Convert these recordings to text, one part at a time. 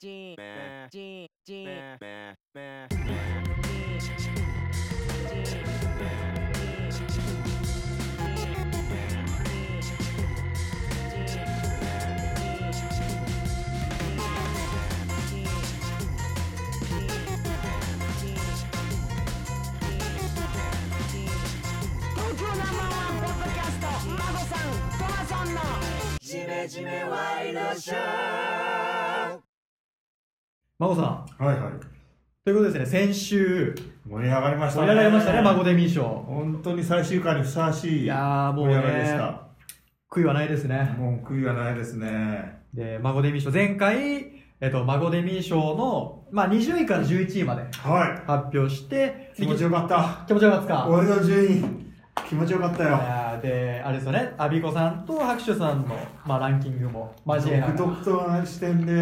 東京ナンバーワンポッドキャストマゴさんトマさんのジメジメワイドショー孫さんはいはい。ということですね先週盛り上がりましたね。盛り上がりましたね孫デミー賞本当に最終回にふさわしい。いやーもう盛り上がりでしねた。悔いはないですねもう悔いはないですね。で孫デミー賞前回えっと、孫デミー賞の、まあ、20位から11位までは発表してい。気持ちよかった。気持ちよかったですか？俺の順位、気持ちよかったいよ。やーであれですよねアビコさんと拍手さんの、まあ、ランキングも交えながら独特な視点で、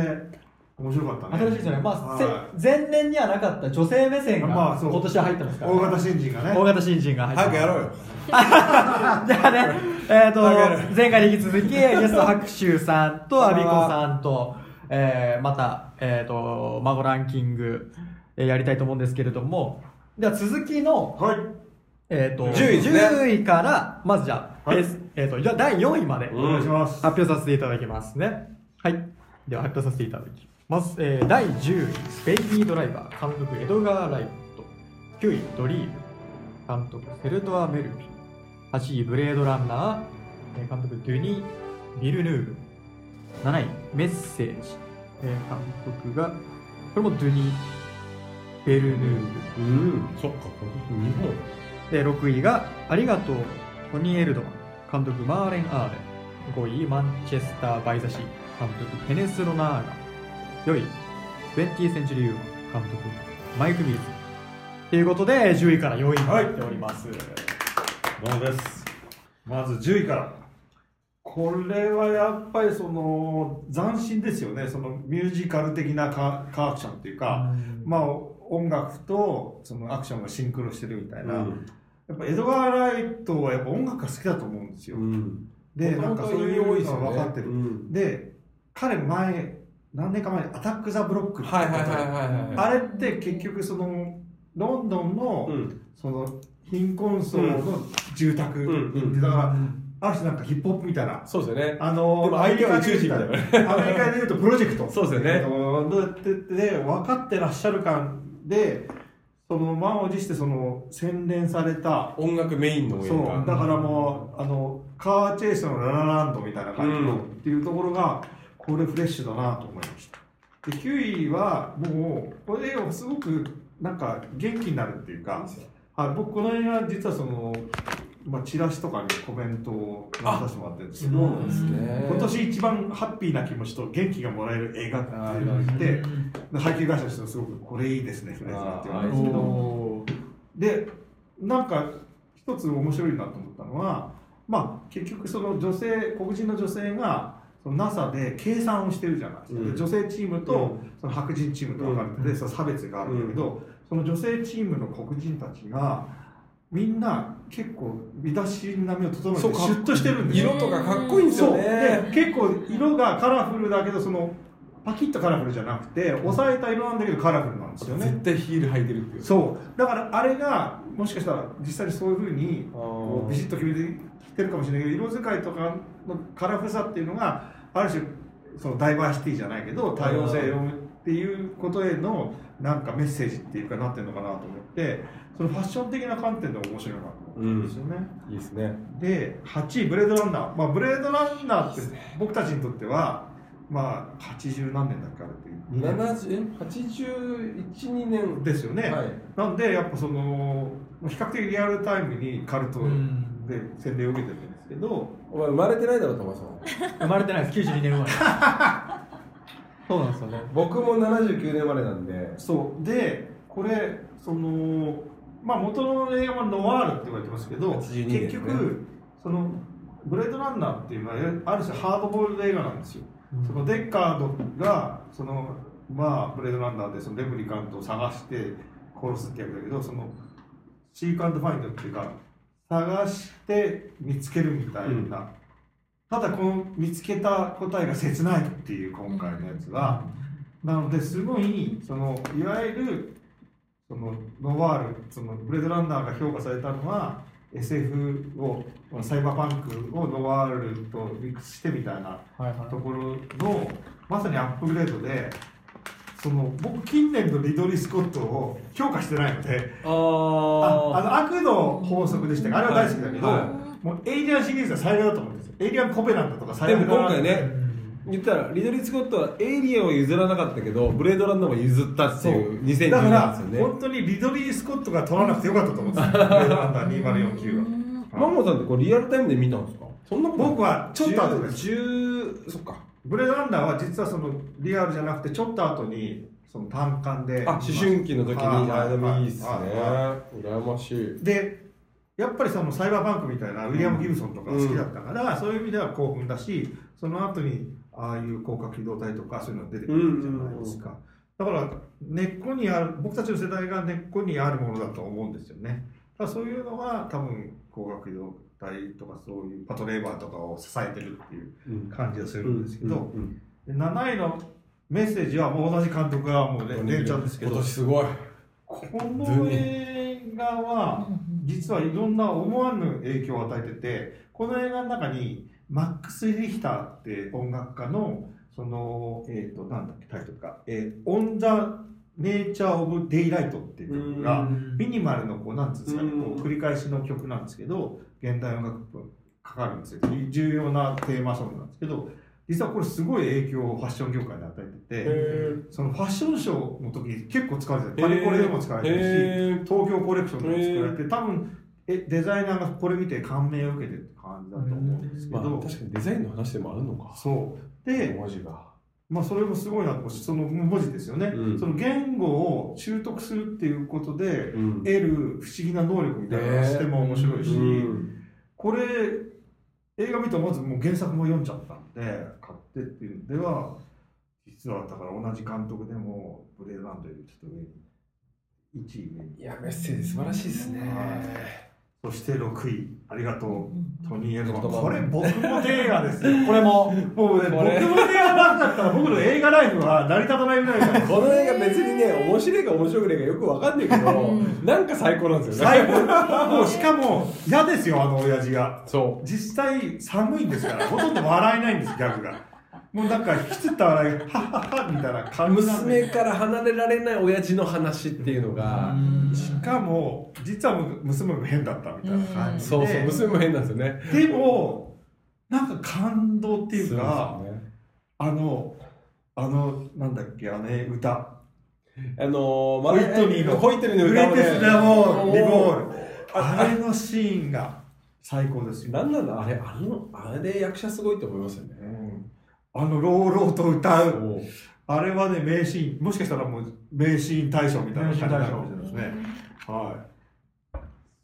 面白かったね。新しいですよね、まあ、はせ前年にはなかった女性目線がまあそう今年は入ってますから、大型新人がね。大型新人が入って早くやろうよじゃあね、えっ、と早くやる、前回に引き続き、ゲスト拍手さんと、アビコさんと、えー、また、えっ、と、孫ランキング、えーやりたいと思うんですけれども、では続きの、はい。えっ、と、10位ね10位から、まずじゃあ、はいえっ、と、第4位まで、お願いします。発表させていただきますね。はい。では発表させていただきます。えー、第10位、スペイディードライバー、監督、エドガー・ライト。9位、ドリーム、監督、セルトア・メルビー。8位、ブレードランナー、えー監督、ドゥニー・ビルヌーブ。7位、メッセージ、えー監督が、これもドゥニー・ベルヌーブ。うんそっか今年日本で6位が「ありがとうトニー・エルドマン」監督マーレン・アーレン5位マンチェスター・バイザシー監督ペネス・ロナーガ4位 20th センチュリー・ウーマン監督マイク・ミルズということで10位から4位になっております、ものです。まず10位から。これはやっぱりその斬新ですよね。そのミュージカル的なカカーアクションっていうか、まあ音楽とそのアクションがシンクロしてるみたいな。やっぱエドガー・ライトはやっぱ音楽が好きだと思うんですよ。んで、なんかそういうのが分かってる。うんで、彼前、何年か前にアタック・ザ・ブロックあれって結局そのロンドンの、うん。その貧困層の住宅、だから、ある種なんかヒップホップみたいな。そうですよね。あのアメリカでいうとプロジェクト。そうですよね。えっとどうやってで分かってらっしゃる感で、その満を持してその洗練された音楽メインの映そう画だからもうあのカーチェイスのララランドみたいな感じの、うん。っていうところがこれフレッシュだなと思いましたで9位はもうこれがすごくなんか元気になるっていうかはい僕この映画実はその、まあ、チラシとかにコメントを出させてもらってるんですけど今年一番ハッピーな気持ちと元気がもらえる映画っていうのを言って配給会社としてはすごくこれいいですねフレーズだって言われるんですけどでなんか一つ面白いなと思ったのは、まあ、結局その女性黒人の女性がその NASA で計算をしてるじゃないですか、でうん。女性チームとうん。その白人チームと分かれてて、その差別があるんだけど、その女性チームの黒人たちがみんな結構身だしなみを整えてシュッとしてるんですよ。色とかかっこいいんですよね。で結構色がカラフルだけどそのパキッとカラフルじゃなくて抑えた色なんだけどカラフルなんですよね。絶対ヒール履いてるっていう。そう。だからあれがもしかしたら実際にそういうふうにビシッと決めてきてるかもしれないけど色使いとかのカラフルさっていうのがある種そのダイバーシティじゃないけど多様性をっていうことへのなんかメッセージっていうかなってるのかなと思ってそのファッション的な観点で面白いなと思ったんですよね。いいですね。で8位ブレードランナー、まあ、ブレードランナーって僕たちにとってはまあ80何年だっけあれって2年70 81年。ですよね、はい。なんでやっぱその比較的リアルタイムにカルトうん。で洗礼を受けてるんですけど、お前生まれてないだろトマさん生まれてないです。92年生まれ。そうなんですよね。僕も79年生まれなんで。そう。でこれそのまあ元の映画はノワールって言われてますけど、82年ね。結局そのブレードランナーっていうのはある種ハードボールド映画なんですよ、そのデッカードがそのまあブレードランナーでそのレプリカントを探して殺すってやつだけどそのシークアンドファインドっていうか探して見つけるみたいな、うん。ただこの見つけた答えが切ないっていう今回のやつは、なのですごいそのいわゆるそのノワールそのブレードランナーが評価されたのは SF をサイバーパンクをノワールとミックスしてみたいなはいはい。ところのまさにアップグレードでその僕近年のリドリー・スコットを評価してないのであああの悪の法則でしたがあれは大好きだけど、はいもうエイリアンシリーズは最悪だと思うんですよ。エイリアン・コヴェナントとかあでも最悪だな。今回ね言ったらリドリー・スコットはエイリアンを譲らなかったけどブレードランナーは譲ったっていう2010だから年ですよね。本当にリドリー・スコットが取らなくてよかったと思うんですよ。ブレードランナー2049はマゴさんってこれリアルタイムで見たんですか？そんな僕はちょっと後です。10そっかブレードランナーは実はそのリアルじゃなくてちょっと後にその単館で。あ思春期の時に。はいあでもいいっすね。羨ましい。でやっぱりそのサイバーパンクみたいなウィリアム・ギブソンとか好きだったから、そういう意味では興奮だしその後にああいう高架機動隊とかそういうのが出てくるじゃないですか、だから根っこにある僕たちの世代が根っこにあるものだと思うんですよね。だからそういうのは多分高架機動隊とかそういうパトレーバーとかを支えてるっていううん。感じがするんですけど、うんで7位のメッセージはもう同じ監督がもうね連チャンですけど今年すごい。この映画は実はいろんな思わぬ影響を与えててこの映画の中にマックス・リヒターって音楽家のそのえっ、となんだっけタイトルか「えー、On the Nature of Daylight」っていう曲がミニマルのこうなんつうんですかねうん。こう繰り返しの曲なんですけど現代音楽っぽいかかるんですよ。重要なテーマソングなんですけど実はこれすごい影響をファッション業界に与えてて。そのファッションショーの時に結構使われてるパリコレでも使われてるし、東京コレクションでも使われて多分えデザイナーがこれ見て感銘を受けてるって感じだと思うんですけまあど、確かにデザインの話でもあるのか。そう。で、文字がまあ、それもすごいなと思うしその文字ですよね、うん。その言語を習得するっていうことでうん。得る不思議な能力みたいなのがしても面白いし、うん。これ映画見てまずもう原作も読んじゃったんで買ってっていうのでは実はだから同じ監督でもブレードランドよりちょっと上に1位上に。いやメッセージ素晴らしいですね。そして6位。ありがとうトニー・エルマン。これ僕の映画ですよ。これも。もうね僕の映画なんだったら僕の映画ライフは成り立たないぐらいなんです。この映画別にね面白いか面白くないかよくわかんないけどなんか最高なんですよね。最高。もうしかも嫌ですよあの親父が。そ実際寒いんですからほとんど笑えないんですギャグがもうなんか引きつった笑いがハッハッハみたいなう感じ娘から離れられない親父の話っていうのがしかも実は娘も変だったみたいな感じで。そうそう娘も変なんですよね。でもなんか感動っていうかね。あのあのなんだっけあの歌。あのー、ホイットニーの。ホイットニーの歌をね。テスラリボール。ああれのシーンが最高ですよ、なんなんだあれあのあれで役者すごいと思いますよね。うんあの朗々と歌う。あれはね名シーン。もしかしたらもう名シーン大賞みたいな感じになるかもしれないですね。は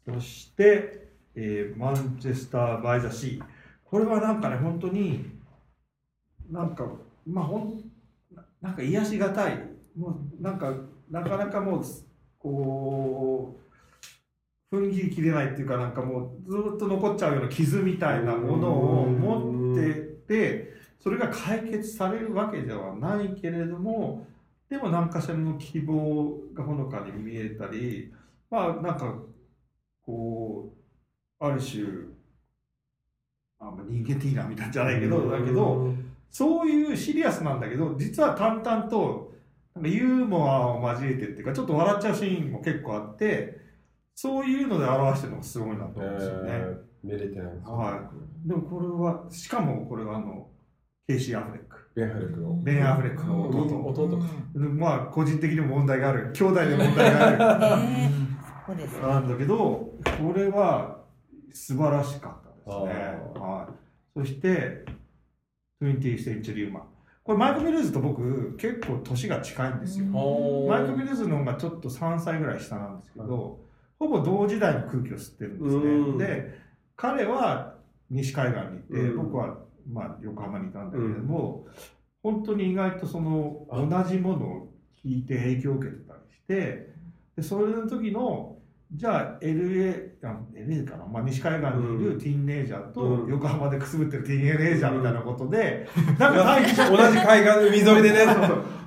い。そして、えーマンチェスター・バイ・ザ・シーこれはなんかね本当になんかまあほんななんか癒しがたい。もうなんかなかなかもうこう踏ん切りきれないっていうかなんかもうずっと残っちゃうような傷みたいなものを持っててそれが解決されるわけではないけれどもでも何かしらの希望がほのかに見えたりまあなんかこうある種あまあ人間的なみたいじゃないけどだけどそういうシリアスなんだけど実は淡々となんかユーモアを交えてっていうかちょっと笑っちゃうシーンも結構あってそういうので表してるのがすごいなと思うんですよね。えー見れてないんですよはい、でもこれはしかもこれはあのケイシー・アフレック。ベンハレクの。ベン・アフレックの弟、弟か。まあ個人的にも問題がある。兄弟で問題がある。ねそうですよなんだけどこれは素晴らしかったですね、あはい、そして 20th Century Woman これマイク・ミルーズと僕結構年が近いんですよ、マイク・ミルーズの方がちょっと3歳ぐらい下なんですけど、ほぼ同時代の空気を吸ってるんですね。うん。で、彼は西海岸にいて、うん。僕はまあ横浜にいたんだけれども、本当に意外とその同じものを聞いて影響を受けてたりして、でそれの時のじゃあ LA, あ LA かな、まあ、西海岸にいるティーンネイジャーとうん。横浜でくすぶってるティーンネイジャーみたいなことで、なんか対比同じ海岸の海沿いでね。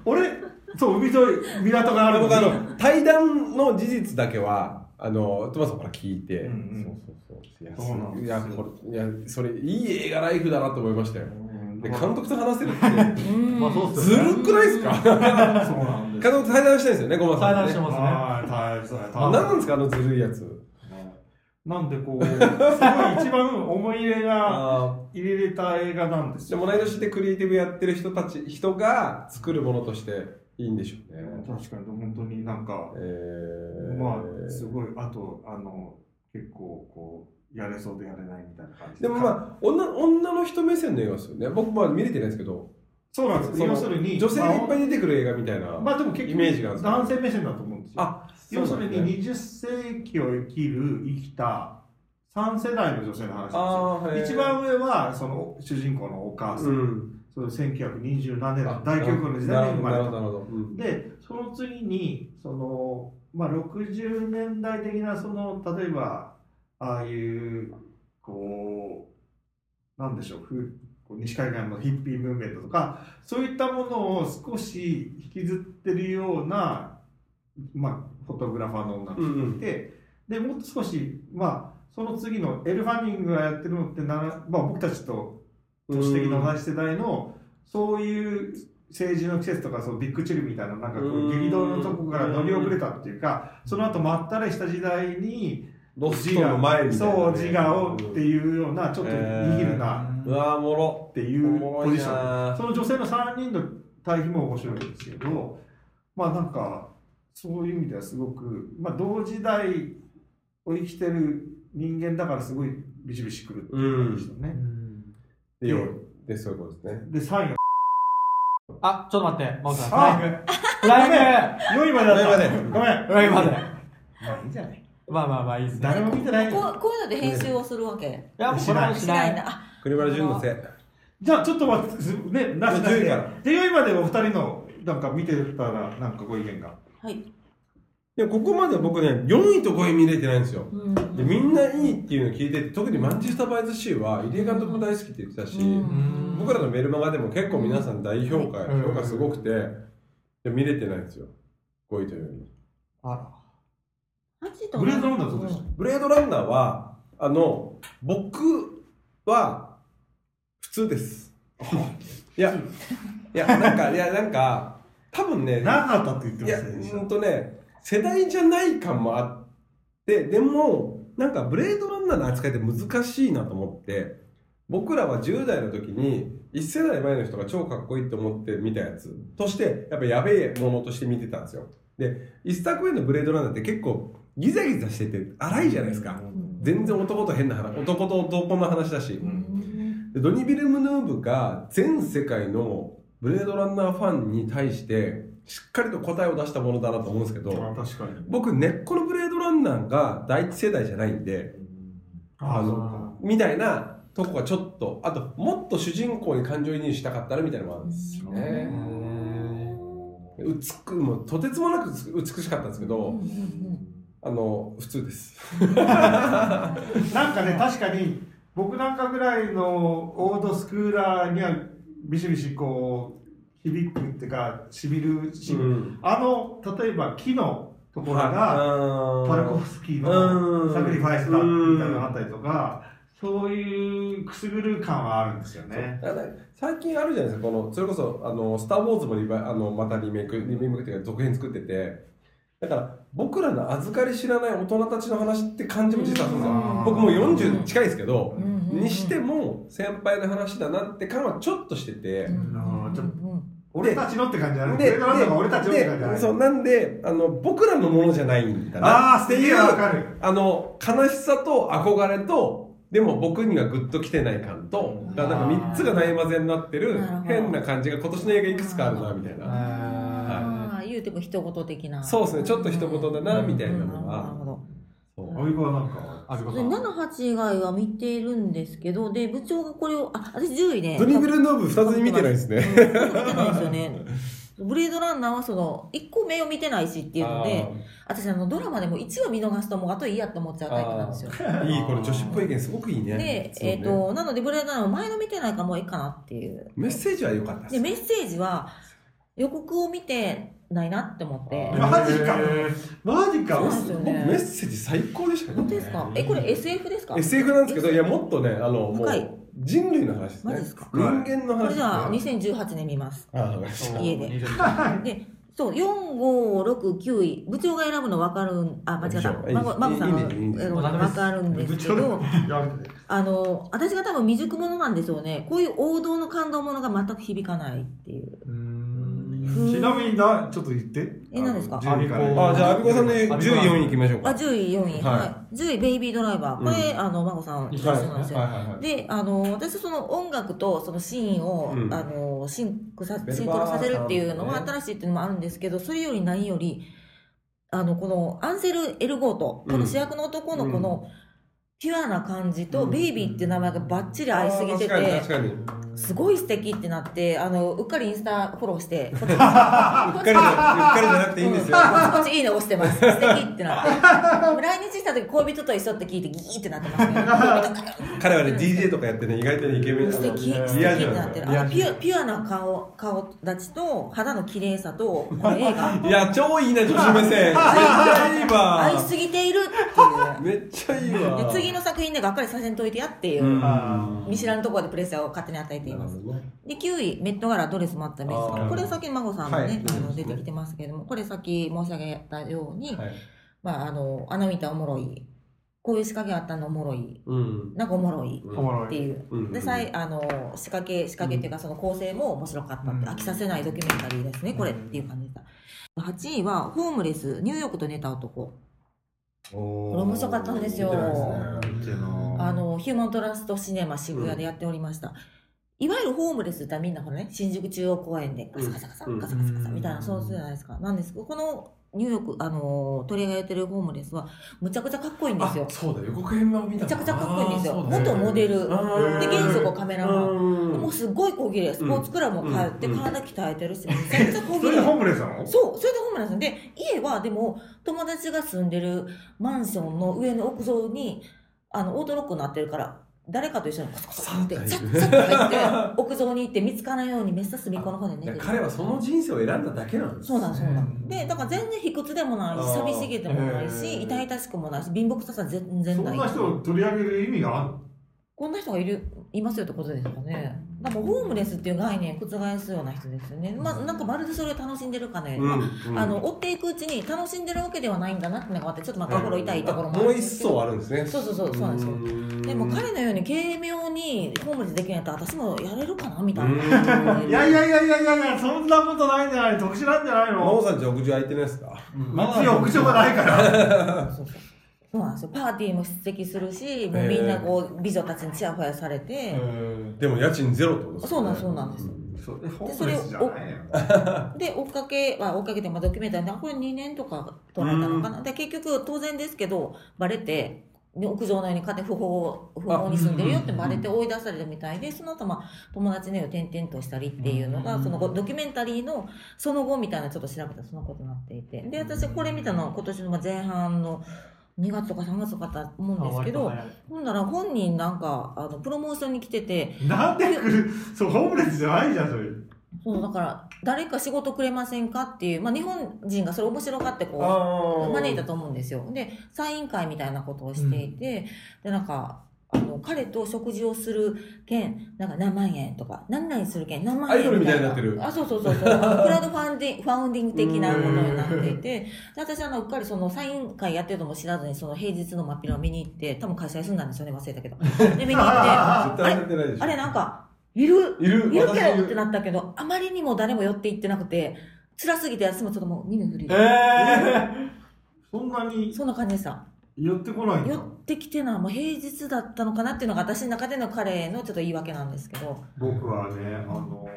俺 そう海沿い港があるの対談の事実だけはあのトマさんから聞いて、うんうん。そうそうそう。い。やそうなんですよ。いやこれいやそれいい映画ライフだなと思いましたよ。うん。で監督と話せるって。うん。まあそうっすずるくないですか？そうなんです監督と対談したいですよね、ごまさん、ね。対談してますね。はい大変そうあ何なんですか、あのずるいやつ？なんでこうすごい一番思い入れがあ入れれた映画なんですでよも同い年でクリエイティブやってる人たち、人が作るものとしていいんでしょうね。確かに本当になんかえー、まあすごいあとあの結構こうやれそうでやれないみたいな感じ。でもまあ女、女の人目線の映画ですよね。僕まあ見れてないですけど、そうなんです要するに女性がいっぱい出てくる映画みたいな。まあでも結イメージが男性目線だと思うんですよ。あ、要するにそうなんですね20世紀を生きる生きた3世代の女性の話ですよ。一番上はその主人公のお母さん、うん。その1920何年あ大恐慌の時代に生まれた。でその次にその、まあ、60年代的なその例えばああいうこうなんでしょうふこう西海岸のヒッピームーブメントとかそういったものを少し引きずってるような、まあ、フォトグラファーの女の人がいて、でもっと少しまあその次のエル・ファニングがやってるのってな、まあ、僕たちと都市的な同じ世代のそういう政治の季節とかそうビッグチルみたいななんかこうん。う激動のとこから乗り遅れたっていうかその後まったりした時代にロストの前みたいなね、そう自我をっていうようなちょっとニヒルなうわもろ。っていうポジション。なその女性の3人の対比も面白いんですけどまあなんかそういう意味ではすごく、まあ、同時代を生きてる人間だからすごいビシビシくるっていう感じでしたね。で、よで、そういうことですね。で3位があ、ちょっと待って、マオさん。ライング。フライング4位までだった4位までごめんフライングまで。まあいいんじゃないまあまあまあいいですね。誰も見てないこうこういうので編集をするわけいや、もうこれはしない。しないんだあ栗原淳のせい。じゃあちょっと待って、すね、なしなし10位で。からで、4位までお二人の、なんか見てたら、なんかご意見が。はい、いや、ここまで僕ね、4位と5位見れてないんですよ。うん。でみんないいっていうのを聞いてて特にマンチェスター・バイズ・シーは入江監督も大好きって言ってたし、うん。僕らのメルマガでも結構皆さん大評価、うん。評価すごくて、で見れてないんですよ。5位というよりあら。ブレードランナーどうでした？ブレードランナーはあの僕は普通です。いやいやなんかいやなんか多分ねなかったって言っていや、ましたね。うんとね、世代じゃない感もあって、でも、なんかブレードランナーの扱いって難しいなと思って、僕らは10代の時に、1世代前の人が超かっこいいと思って見たやつとして、やっぱやべえものとして見てたんですよ。で、一作目のブレードランナーって結構ギザギザしてて荒いじゃないですか。全然男と変な話、男と男の話だし。うんでドニ・ビルムヌーブが全世界のブレードランナーファンに対してしっかりと答えを出したものだなと思うんですけどあ確かに。僕根っこのブレードランナーが第一世代じゃないんでああの。みたいなとこはちょっとあともっと主人公に感情移入したかったらみたいなのもあるんですよねうつくもうとてつもなく美しかったんですけど、うんうんあの普通です なんかね、確かに、僕なんかぐらいのオードスクーラーには、ビシビシこう、響くっていうか、しびるし、うん。あの、例えば木のところが、がパルコフスキーうん。のサクリファイスだみたいなのがあったりとか、そういうくすぐる感はあるんですよね。最近あるじゃないですかこのそれこそあの「スター・ウォーズ」もリバイあのまたリメイクリメイクっていうか続編作ってて。だから僕らの預かり知らない大人たちの話って感じも実はするんですよ。うん。僕もう40近いですけどうん。うん。うん。にしても先輩の話だなって感はちょっとしてて。うんあーちょっとうん俺たちのって感じじゃない。で俺たちのって感じじゃない。でそうなんであの僕らのものじゃないんだな。ああ、っていうすげえわかる。あの悲しさと憧れとでも僕にはグッときてない感とだからなんか3つがない混ぜになってる変な感じが今年の映画いくつかあるなみたいな。あー。言うても一言的な。そうですね。ちょっと一言だなみたいなのは。なるほどそう。おいはなんか、であずこさん。78以外は見ているんですけどで部長がこれをあ私10位ね。ドニビルノーブ2つ見てないですね。うん見てないですよね。ブレードランナーはその1個目を見てないしっていうので私あのドラマでも1話見逃すともうあといいやって思っちゃうタイプなんですよ。いいこれ女子っぽい意見すごくいいね。で、ね。えっ、となのでブレードランナー前の見てないからもういいかなっていう。メッセージは良かったですでメッセージは予告を見てないなって思って。あマジか。マジか。そうなんですよ僕メッねセージ最高でしたね。本当ですか？えこれ SF ですか？SF なんですけどいやもっとねあのも深い。う人類の話ですね。マジですか？人間の話これじゃあですね2018年見ます。あ家で。20でそう4569位部長が選ぶの分かるんあ間違った。孫孫さんの選ぶの分かるんですけどあの私が多分未熟者なんでしょうね。こういう王道の感動ものが全く響かないっていうちなみになちょっと言って。え何ですか？10位から。あじゃあアビコさんで10位4位行きましょうあか10位4位。はい。はい、10位ベイビードライバー。これ、あのマゴさん一緒なんですよ、であの私その音楽とそのシーンを、うん。あのシンクさシンクロさせるっていうのは新しいっていうのもあるんですけどそれより何よりあのこのアンセル・エルゴートこの主役の男のこのピュアな感じと、うん。ベイビーっていう名前がバッチリ合いすぎてて、すごい素敵ってなってあのうっかりインスタフォローして うっかりじゃうっかりじゃなくていいんですよこっちこっちいいね押してます。素敵ってなって。来日した時恋人と一緒って聞いてギーってなってますけど、恋人彼はね DJ とかやってね意外とねイケメン素敵、素敵ってなってる。あのピュアピュアな顔、顔立ちと肌の綺麗さと、この映画。いや超いいね女子目線めっちゃいいわ愛しすぎているっていう。めっちゃいいわで次の作品でがっかりさせんといてやっていう、うん見知らぬところでプレッシャーを勝手に与えています。で9位、メット柄ドレスもあったメイあー。これさっき孫さんもね、はい。あの出てきてますけれども、これさっき申し上げたように、はい。まあ、あの、あの見たおもろい、こういう仕掛けあったのおもろい、うん。なんかおもろい。っていう、うん。でさいあの仕掛け仕掛けっていうかその構成も面白かったって、うん。飽きさせないドキュメンタリーですねこれっていう感じでした。8位はホームレスニューヨークと寝た男。これ面白かったんですよ。見てなあのヒューマントラストシネマ渋谷でやっておりました、いわゆるホームレスってみんなほらね新宿中央公園でガサガサガサうん。ガサガサガサうんみたいなそうするじゃないですか。なんですけどこのニューヨークあの取り上げてるホームレスはむちゃくちゃかっこいいんですよ。あそうだ予告編は見ためちゃくちゃかっこいいんですよ。元モデル。で現職カメラマン。うん。もうすごい小切れスポーツクラブも通ってうん。体鍛えてるしめちゃくちゃ小切れそれでホームレスなの？そうそれでホームレスで家はでも友達が住んでるマンションの上の屋上にあのオートロックになってるから誰かと一緒にコソコソってささっさっと入って屋上に行って見つからないようにめっさ隅っこの方で寝てる彼はその人生を選んだだけなんです。そうなんそうなでだから全然卑屈でもないし寂しげでもないし痛々しくもないし貧乏くささ全然ない。そんな人を取り上げる意味がある？こんな人がいるいますよってことですかね。だからホームレスっていう概念を覆すような人ですよね。まあなんかまるでそれを楽しんでるかね。うんまうんあ、あの追っていくうちに楽しんでるわけではないんだなってのがあってちょっとまた心痛いところもあもう一るんですけど。層あるんですねそうそうそうそうなんですよ。よでも彼のように軽妙にホームレスできないと私もやれるかなみたいな。いやいやいやいやいやいやそんなことないんじゃない特殊なんじゃない真央のさんち屋上空いてないですかうち屋上がないからそうそうそうなんですよ。パーティーも出席するし、もうみんなこう美女たちにチヤホヤされて。でも家賃ゼロってことですそうなんですそうなんです。それホームレスじゃないよ で追っかけは追っかけて、まあ、ドキュメンタリーでこれ2年とか取られたのかな、で結局当然ですけどバレてで屋上のように勝手に不法不法に住んでるよってバレて追い出されたみたいでその後まあ友達の家を転々としたりっていうのがその後ドキュメンタリーのその後みたいなちょっと調べたらそんなことになっていて。で私これ見たのは今年のまあ前半の2月とか3月とかだと思うんですけどほんなら本人なんかあのプロモーションに来てて。なんで来る？そうホームレスじゃないじゃんそれ。そうだから誰か仕事くれませんかっていう、まあ、日本人がそれ面白がってこう招いたと思うんですよ。でサイン会みたいなことをしていて、でなんかあの彼と食事をする券なんか何万円とか何々する券何万円アイドルみたいになってる。あそうそうそうそう。あのクラウドファンディング ファウンディング的なものになっていて。で私あのうっかりそのサイン会やってるのも知らずにその平日の真っ昼間見に行って多分会社休んだんですよね忘れたけど。で見に行って絶対入ってないでしょ。あれなんかいる？いる。いるけどってなったけど、あまりにも誰も寄っていってなくて、辛すぎて私もちょっともう耳振り。えそんなに？そんな感じでした。寄ってこない寄ってきてるのはもう平日だったのかなっていうのが私の中での彼のちょっと言い訳なんですけど。僕はねあの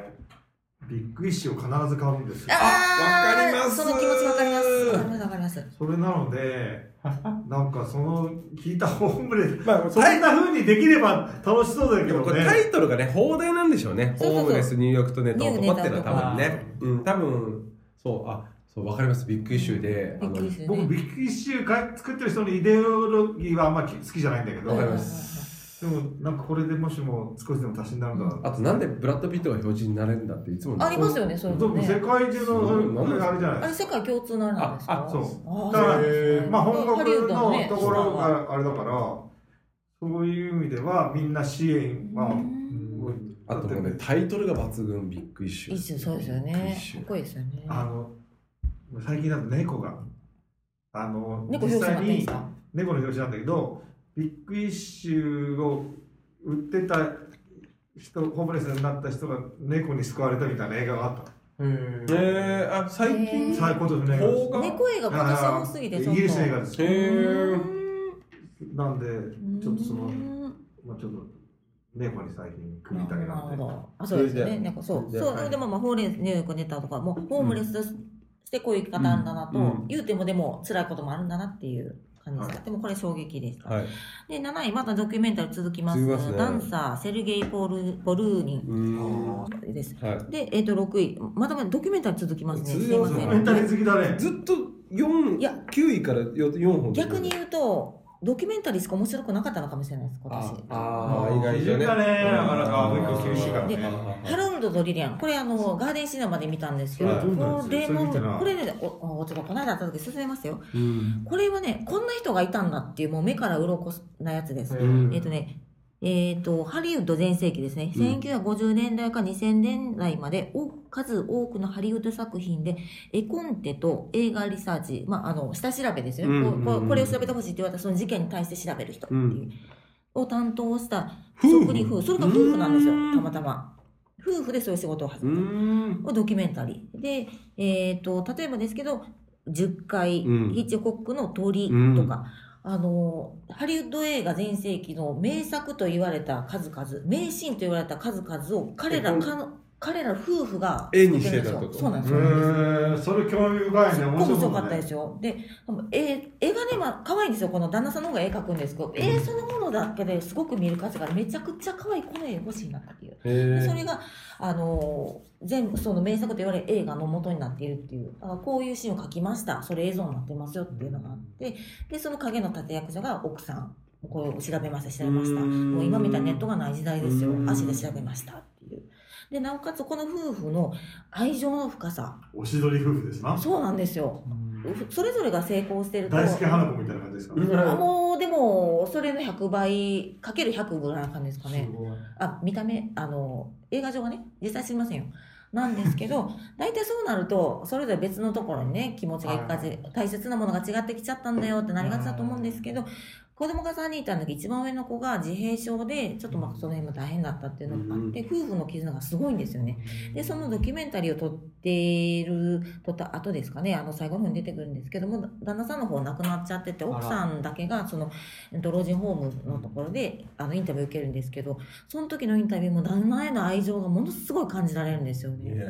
ビッグイッシュを必ず買うんですよ。あーわかります。その気持ちわかります。わかりますわかります。それなので なんかその聞いたホームレスまあそんな風にできれば楽しそうだけでもこれどねタイトルがね放題なんでしょうね。そうそうそう。ホームレスニューヨークとネットニュー男っていうのは多分ネね。うん。多分そうあそうわかります？ビッグイシューであのびっくりする僕ね。ビッグイッシュか作ってる人のイデオロギーはあんまり好きじゃないんだけど。わかります。でもなんかこれでもしも少しでも足しになるん。だあとなんでブラッド・ピットが表示になれるんだっていつもありますよねそういうの世ね界中のそれあれじゃないあれ世界共通なんですかああそう。あだからまあ本国ドのところがあれだからそういう意味ではみんな支援まあうん。あともうねタイトルが抜群。ビッグイッシュいいですよそうですよね。かっこいいですよね。あの最近だと猫があの猫表紙に猫の表紙なんだけどビッグイシューを売ってた人ホームレスになった人が猫に救われたみたいな映画があった。へえー、あ最近？最高ですね猫映画今年多すぎてちょっと。イギリス映画ですへー。なんでちょっとそのうん。まあちょっと猫に最近首痛げななんるでほどあそうですよね。なんかそうそう、はいでもまあホーレスニューヨークネタとかもうホームレスとしてこういう生き方あるんだなと、うんうん。言うてもでも辛いこともあるんだなっていう感じでした、でもこれ衝撃でした、はい。で7位またドキュメンタリー続きますね。ダンサーセルゲイ・ポルポルーニンです。はい。で、えっと6位。まだまだドキュメンタリー続きますね。すいません。メンタリー好きだね。ずっと4いや。9位から 4, 4本逆に言うとドキュメンタリーしか面白くなかったのかもしれないです今あ年あー意外とね。だねなかなか厳しいからでね。ハロルドとリリアン。これあのガーデンシネマで見たんですけど、はい。これもこれねおおちょっとこの間会った時進めますよ。うん。これはねこんな人がいたんだっていうもう目から鱗なやつです、うん。えっ、とねえっ、とハリウッド全盛期ですね、うん。1950年代から2000年代までお数多くのハリウッド作品で絵コンテと映画リサーチ、まあ、あの下調べですよ、うんうんうん。こうこれを調べてほしいって言われたらその事件に対して調べる人っていう、うん。を担当した夫婦職人夫婦それが夫婦なんですよ。うんたまたま。夫婦でそういう仕事を始うめた、ん。ドキュメンタリー。で、えー、と例えばですけど10回、うん。ヒッチコックの鳥とか、あのハリウッド映画全盛期の名作と言われた数々名シーンと言われた数々を彼らえか彼ら夫婦が絵にしてた作ってるんですよ。そうなんですよ、それ興味深いね面面白白かったですよ。でえ絵がね、まあ可愛いんですよこの旦那さんの方が絵描くんですけど、絵そのものだけですごく見る価値があるめちゃくちゃ可愛いこの絵欲しいなっていう。それが、あのー全部その名作と言われる映画の元になっているっていうあこういうシーンを描きました。それ映像になってますよっていうのがあってでその影の立役者が奥さんこう調べました調べました。うん。もう今みたいにネットがない時代ですよ。うん。足で調べましたでなおかつこの夫婦の愛情の深さ。おしどり夫婦ですな。そうなんですよ。それぞれが成功してると。大好き花子みたいな感じですかうん。あもうでもそれの100倍かける100ぐらいな感じですかね。あ見た目あの映画上はね実際知りませんよ。なんですけど 大体そうなるとそれぞれ別のところにね気持ちがいくかじ大切なものが違ってきちゃったんだよってなりがちだと思うんですけど子供が3人いたんだけど一番上の子が自閉症でちょっとまあその辺も大変だったっていうのがあって夫婦の絆がすごいんですよね。でそのドキュメンタリーを撮っている撮った後ですかね。あの最後の方に出てくるんですけども旦那さんの方亡くなっちゃってて奥さんだけがそのえっと老人ホームのところであのインタビュー受けるんですけどその時のインタビューも旦那への愛情がものすごい感じられるんですよね。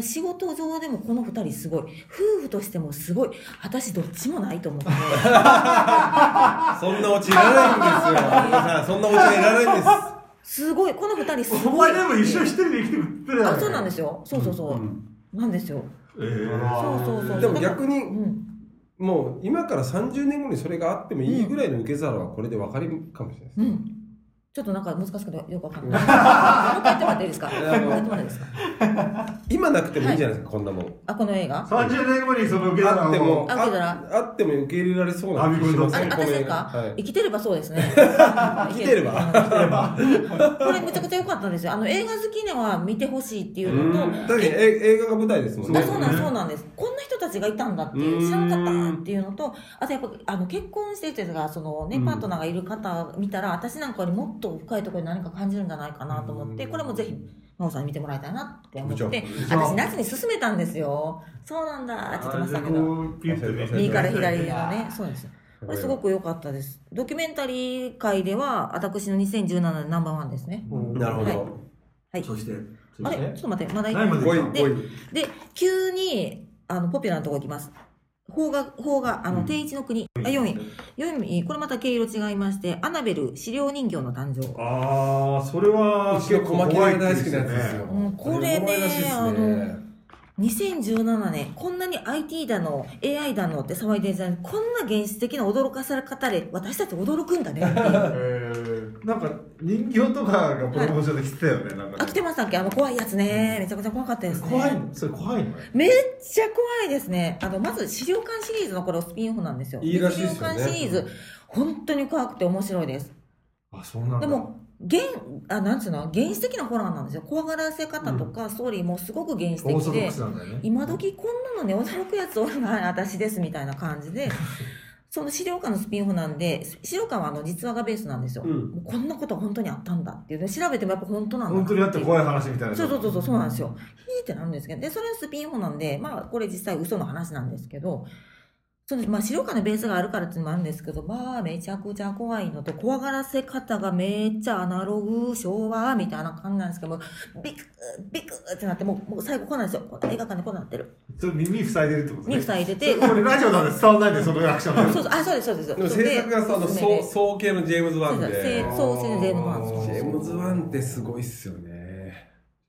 仕事上でもこの2人すごい。夫婦としてもすごい。私どっちもないと思って。そんなオチいらないんですよ。そんなオチがいらないんです すごい。この2人すおごい。前でも一緒に一人で生きてくってるあそうなんですすよ。そうそうそう、うん。なんですよ。ええそうそうそう。でも逆にうん。もう今から30年後にそれがあってもいいぐらいの受け皿はこれで分かるかもしれないですうんちょっとなんか難しくてよくわかんない。もう一回言ってもらっていいですか？もう一回言ってもらっていいですか？今なくてもいいじゃないですか、こんなもんあ、この映画？30年後にその受け皿あってもをあっても受け入れられそうな気しますあ、ね私ですか、はい生きてればそうですね。生きてれば？生きてれば。これめちゃくちゃ良かったんですよ。あの映画好きには見てほしいっていううんのと。確かにえ映画が舞台ですもんねあそうなんそうなんですこんな人たちがいたんだっていううん知らなかったっていうのとあとやっぱあの結婚してる人がその、ねうんパートナーがいる方見たら私なんかよりもっと深いところに何か感じるんじゃないかなと思ってこれもぜひ真央さんに見てもらいたいなって思って私夏に勧めたんですよ。そうなんだ。って言って。ましたけ右から左のね。そうですこれすごく良かったです。ドキュメンタリー界では私の2017年ナンバーワンですね。なるほど、はい。はい。そしてあれ？ちょっと待って。まだい何まで5位行った5位で急にあのポピュラーなとこ行きます邦画邦画あの、定一の国。あ4位。4位これまた毛色違いましてアナベル資料人形の誕生。ああそれはうちの小牧が大好きなやつですよ、うんこれね。あの2017年、こんなに IT だの、AI だのって騒いでるじゃん、こんな現実的な驚かされ方で、私たち驚くんだね。なんか人形とかがプロモーションで来てたよね、なんかあ、ね来てましたっけ？あの、怖いやつね。めちゃくちゃ怖かったですね。怖いの？それ怖いの？めっちゃ怖いですね。あの、まず、資料館シリーズのこれスピンオフなんですよ。いいらしいですよね資料館シリーズ、本当に怖くて面白いです。あそうなんだでも、現、あ、なんつうの？現実的なホラーなんですよ。怖がらせ方とか、ストーリーもすごく現実的でね今時こんなのね、驚くやつおるな、私ですみたいな感じで、その資料館のスピンオフなんで、資料館はあの実話がベースなんですよ。うんこんなこと本当にあったんだっていうね、調べてもやっぱ本当なんだな本当にあって怖い話みたいなそうそうそうそうそうなんですよ。ひーってなるんですけど、で、それはスピンオフなんで、まあ、これ実際嘘の話なんですけど、そのまあ、資料館のベースがあるからっていうのもあるんですけど、まあ、めちゃくちゃ怖いのと、怖がらせ方がめっちゃアナログ、昭和、みたいな感じなんですけど、ビクッ、ビクッってなって、もう、もう最後こうなんですよ。映画館でこうなってる。それ耳塞いでるってことね。耳塞いでて、これラジオなんで伝わらないんでそのリアクションそうそう、あ、そうです、そうです。でも制作がさあの総総指揮のジェームズ・ワンそうですでそうそうジェームズワンジェームズ・ワンってすごいっすよね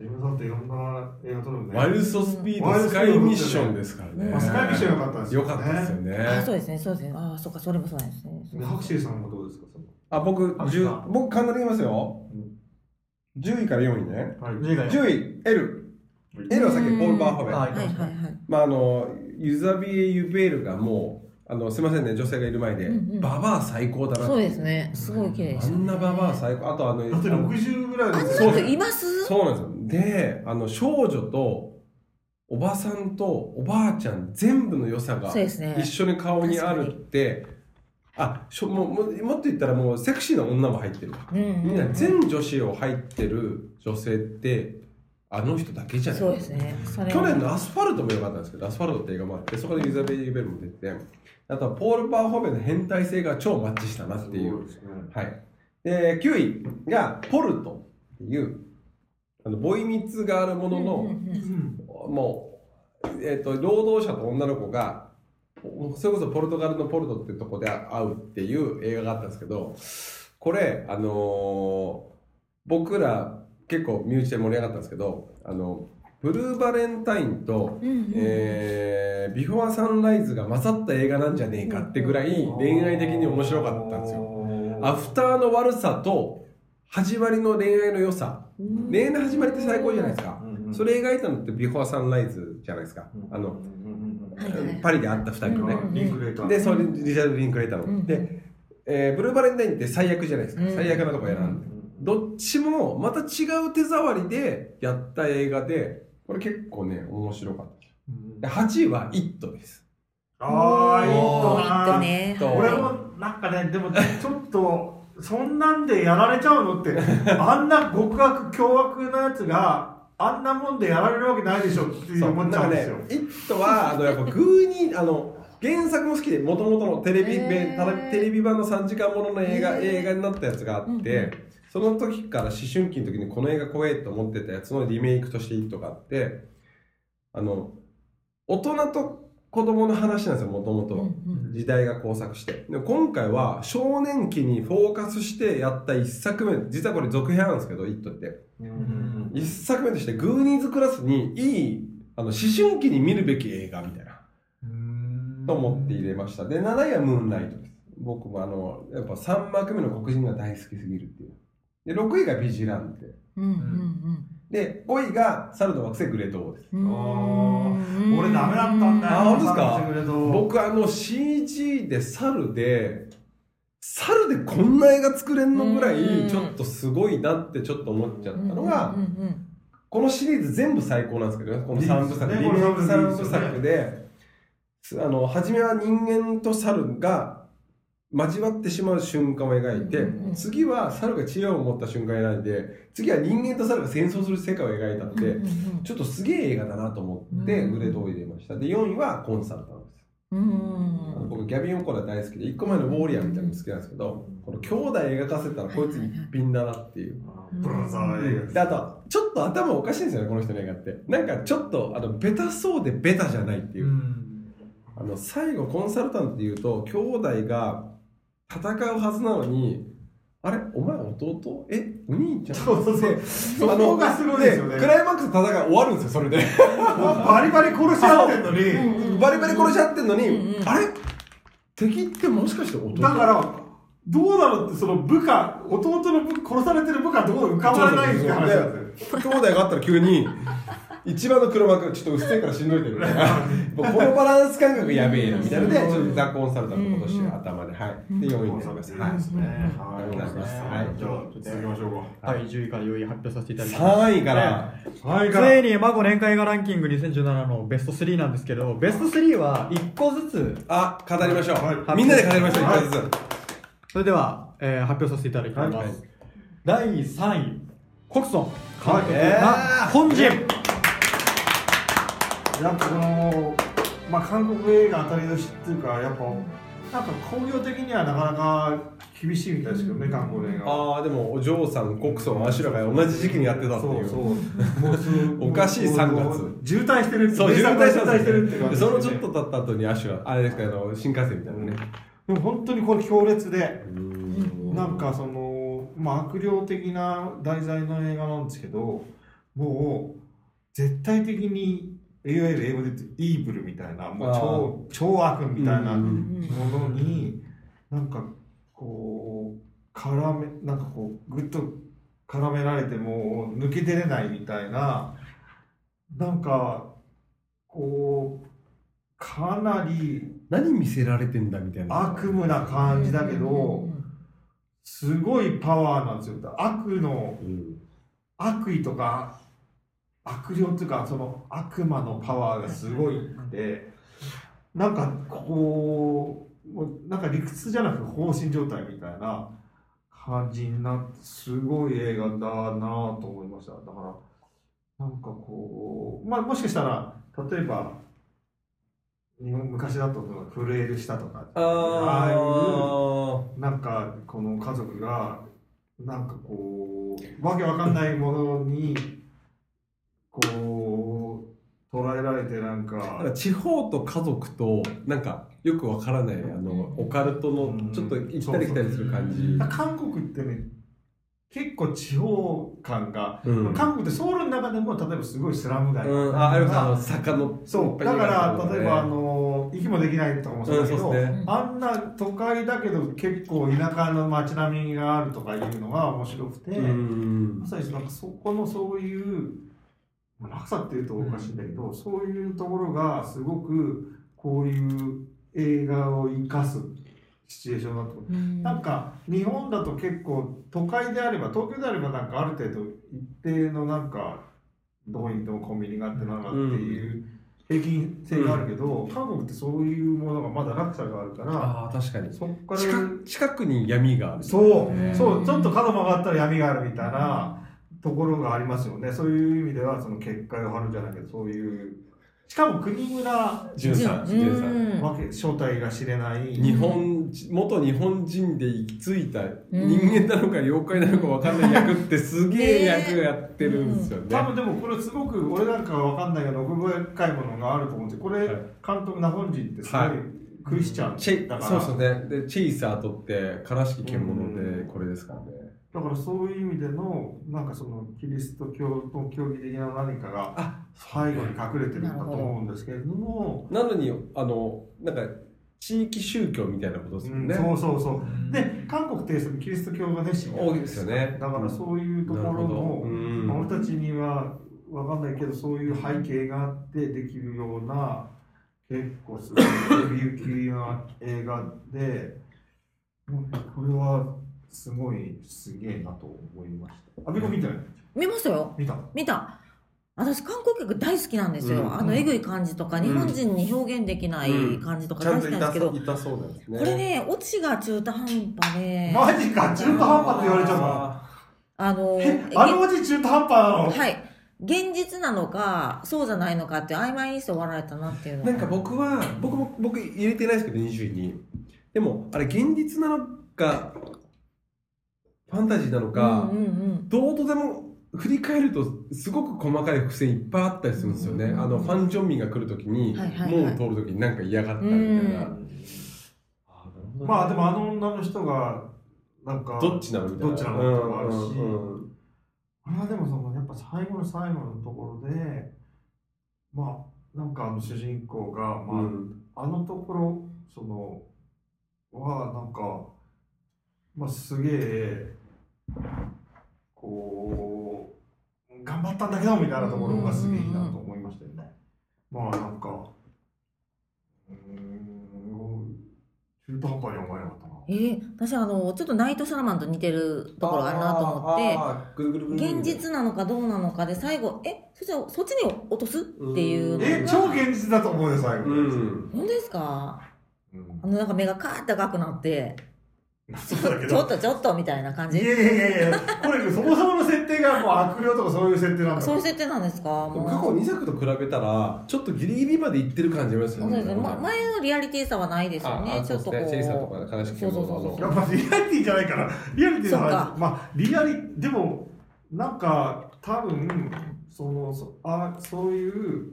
ジェームズさんっていろんな映画撮るのね。ワイルドスピードスカイミッションですからね。スカイミッション良かったですよね。よかったですよね。あ、そうですね、そうですね。あ、そうか、それもそうなんですね。でハクシーさんもどうですかその？あ僕あ10僕簡単に言いますよ。うん。10位から4位ね。はい。10位10位 L L はさっきポール・バーホベンはいはいはい。はい。まああのユザビエ・ユベールがもうあのすみませんね女性がいる前で、ババア最高だなそうですね。すごい綺麗であした、ね。んなババア最高。あとあのだってあの60ぐらいあんですよな人います？そうなんですよであの少女とおばさんとおばあちゃん全部の良さがそうですね。一緒に顔にあるってあしょもうもうもっと言ったらもうセクシーな女も入ってる。うんうんうん。みんな全女子を入ってる女性ってあの人だけじゃない。そうですね。それは。去年のアスファルトも良かったんですけど、アスファルトって映画もあって、そこでユザベリー・ベルも出てて、あとはポール・バーホベンの変態性が超マッチしたなっていう。すごですね。はい。で、9位がポルトっていう、あのボイミツがあるものの、もう、えっ、と、労働者と女の子が、それこそポルトガルのポルトってとこで会うっていう映画があったんですけど、これ、あのー僕ら結構身内で盛り上がったんですけど、あの、ブルーバレンタインと、うんうんえービフォーサンライズが混ざった映画なんじゃねえかってぐらい恋愛的に面白かったんですよ。アフターの悪さと始まりの恋愛の良さ。うん恋愛の始まりって最高じゃないですか。うんそれ描いたのってビフォーサンライズじゃないですか。あの、パリで会った二人のね。うんリンクレーターで、それリチャード・リンクレーターの。うんで、えーブルーバレンタインって最悪じゃないですか。うん最悪なとこ選んで。どっちもまた違う手触りでやった映画で、これ結構ね、面白かった。で8位は「イット!」です。ああいいとおーいっとね。俺もなんかねでもちょっとそんなんでやられちゃうのって あんな極悪凶悪なやつがあんなもんでやられるわけないでしょって思っちゃうんですよ、なんかね、イットは、あの、やっぱ、グーに、あの、原作も好きで、もともとのテレビ、へー。テレビ版の3時間ものの映画、へー映画になったやつがあって、うんうん。その時から思春期の時にこの映画怖いと思ってたやつのリメイクとしてイットがあって、あの、大人と子供の話なんですよ、もともとは。時代が交錯して。で今回は少年期にフォーカスしてやった一作目、実はこれ続編なんですけど、イットって。一作目としてグーニーズクラスにいいあの思春期に見るべき映画みたいな。と思って入れました。で7位はムーンライトです。僕もあのやっぱ3幕目の黒人が大好きすぎるっていう。で6位がビジランテ。うんうんで5位が猿の惑星グレートウォーです俺ダメだったんだよ。あ本当ですか？僕あの CG で猿で猿でこんな映画作れんのぐらうん。いちょっとすごいなってちょっと思っちゃったのがこのシリーズ全部最高なんですけどね、この3部作、リメイクですねこれ3部三部作作で、すあの、初めは人間と猿が交わってしまう瞬間を描いて次は猿が知恵を持った瞬間を描いて、次は人間と猿が戦争する世界を描いたって、うんうんうん。ちょっとすげえ映画だなと思って、うんグレードを入れました。で、4位はコンサルタントです。うん僕、ギャビン・オコラ大好きで、1個前のウォーリアーみたいなの好きなんですけど、この兄弟描かせたらこいつ一品だなっていう。ブラザー映であとちょっと頭おかしいんですよねこの人の映画って。なんかちょっとあのベタそうでベタじゃないっていう、あの最後コンサルタントで言うと兄弟が戦うはずなのにあれ？お前弟？え？お兄ちゃん？そうそうそう。でそこがすごいですよね。でクライマックスの戦い終わるんですよそれで。バリバリ殺し合ってんのに。バリバリ殺し合ってんのに、うんうんあれ？敵ってもしかして弟？だからどうなのってその部下弟の部殺されてる部下どう浮かばれないって話なんですよ。兄弟があったら急に一番の黒幕ちょっと薄いからしんどいてるみたいなもうこのバランス感覚やべえなみたいなのでちょっとザ・コンサルタント今年頭で。はい。で4位になります。はい。ですね。はありがとうございますはい。じゃあ続きましょうか。はい、10位から。4位発表させていただきます。3位から。はいついに孫年会がランキング2017のベスト3なんですけど、ベスト3は1個ずつ、あ語りましょう、はい。みんなで語りましょう一はい回ずつ、それでは、えー発表させていただきます。はい。第3位、コクソン。本人。やっぱこの、まあ、韓国映画当たり年っていうかやっぱなんか工業的にはなかなか厳しいみたいですけどね韓国の映画は。ああでもお嬢さんコクソンアシュラが同じ時期にやってたっていう。そう。そうおかしい3月。渋滞してるそう渋滞してるって感じそのちょっと経った後にアシュラあれですかあの新幹線みたいなね。でも本当にこれ強烈でうん。なんかその、まあ、悪霊的な題材の映画なんですけどもう絶対的にいわゆる英語で言うとイーブルみたいなもう超超悪みたいなうんものになんかこう絡めなんかこうぐっと絡められてもう抜け出れないみたいななんかこうかなり何見せられてんだみたいな。悪夢な感じだけどすごいパワーなんですよ。悪のうん。悪意とか悪霊というかその悪魔のパワーがすごいってなんかこうなんか理屈じゃなく放心状態みたいな感じになってすごい映画だなと思いました。だからなんかこうまあもしかしたら例えば日本昔だと震える舌とかああいうあなんかこの家族がなんかこうわけわかんないものにこう捉えられてなんか。から地方と家族となんかよくわからないあのオカルトのちょっと行ったり来たりする感じ。韓国ってね結構地方感が、うん。韓国ってソウルの中でも例えばすごいスラム街うん。あありますあの坂のそう。だから例えばあの息もできないとかもそうだけど、うんね。あんな都会だけど結構田舎の街並みがあるとかいうのが面白くて、うん。まさになんかそこのそういうまあ落差っていうとおかしいんだけど、そういうところがすごくこういう映画を生かすシチュエーションだと思う。なんか日本だと結構都会であれば東京であればなんかある程度一定のなんかどこに行ってもコンビニがあってなんかっていう平均性があるけど、韓国ってそういうものがまだ落差があるからああ確かに。そこから近近くに闇がある。そう、うんそう、ちょっと角曲がったら闇があるみたいなところがありますよね。そういう意味では、その結界を張るじゃないけど、そういう、しかも国村潤さん潤さんわけ、正体が知れない。日本元日本人で行き着いた人間なのか妖怪なのか分かんない役ってすげえ役やってるんですよね。多分でもこれすごく俺なんかは分かんないけど奥深いものがあると思うんですよこれ、はい監督日本人ってすごいはいクリスチャンチェだから、そうですよね。でチェイサーとって悲しき獣でこれですからね。だからそういう意味でのなんかそのキリスト教の教義的な何かがあ背後に隠れてるんだと思うんですけれども、なのにあのなんか地域宗教みたいなことですよね。そうそうそう。で韓国ってキリスト教が熱心多いですよね。だからそういうところなるほど。も、うん。まあ俺たちには分かんないけどそういう背景があってできるような結構すごい奥行きな映画でうんこれはすごいすげえなと思いました。アビコ見たよ見ましたよ。見た？見た。私韓国曲大好きなんですよ、うん。あのえぐい感じとか、うん。日本人に表現できない感じとか大好きなんですけど、そうんね。これねオチが中途半端で。マジか中途半端って言われちゃったのああのえあのおじ中途半端なの？はい。現実なのかそうじゃないのかっていう曖昧にして終わられたなっていうのーなんか僕は僕も僕入れてないですけど20位に。でもあれ現実なのかファンタジーなのか。うんうんうん。どうとでも振り返るとすごく細かい伏線いっぱいあったりするんですよね。うんあのファン・ジョンミンが来るときにはいはいはい。門を通るときになんか嫌がったみたいな。まあでもあの女の人がなんかどっちなのみたいな。どっちなのあるし、うんうんまあでもそのやっぱ最後の最後のところでまあなんかあの主人公が、まあうん。あのところそのはなんかまあすげえこう頑張ったんだけどみたいなところがすげえいいなと思いましたよね。まあなんかうーん中途半端に思えなかったな。えー、私あのちょっとナイトサラマンと似てるところあるなと思って現実なのかどうなのかで最後えそしたらそっちに落とすっていうえ超現実だと思うよ最後。うん本当ですか？うんあのなんか目がカーッて赤くなってそうだけど。ちょっとちょっとみたいな感じ？いやいやいやいや、これそもそもの設定がもう悪霊とかそういう設定なんだ。そういう設定なんですか？過去2作と比べたらちょっとギリギリまでいってる感じありますよねそうですね、ま、前のリアリティさはないですよああねちょっとこう。チェイサーとか悲しきそうそうそうそう。やっぱリアリティじゃないから、リアリティの話、まあ、リアリ、でも、なんか、多分、その、そあそういう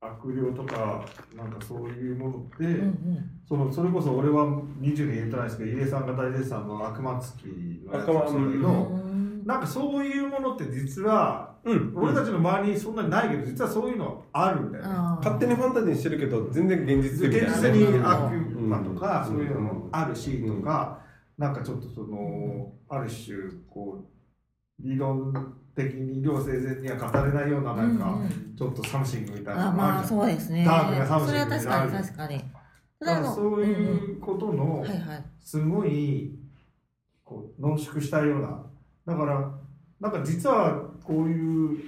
悪霊とか、なんかそういうものって、うんうん。そのそれこそ俺は20年言ってないですけど、入江さんが大絶賛の悪魔憑きのやつだけど、うん。なんかそういうものって実は、うん。俺たちの周りにそんなにないけど、実はそういうのあるんだよね。あー。勝手にファンタジーにしてるけど全然現実現的なね実にあ悪魔とかうんそういうのもあるしとか、なんかちょっとそのある種こう理論的に理路整然には語れないようななんかちょっとサムシングみたいなあまあそうですね。ダークなサムそれシングは確かにみたいな。のある確かにそれだはあのからそういうことのすごいこう濃縮したような。だからなんか実はこういう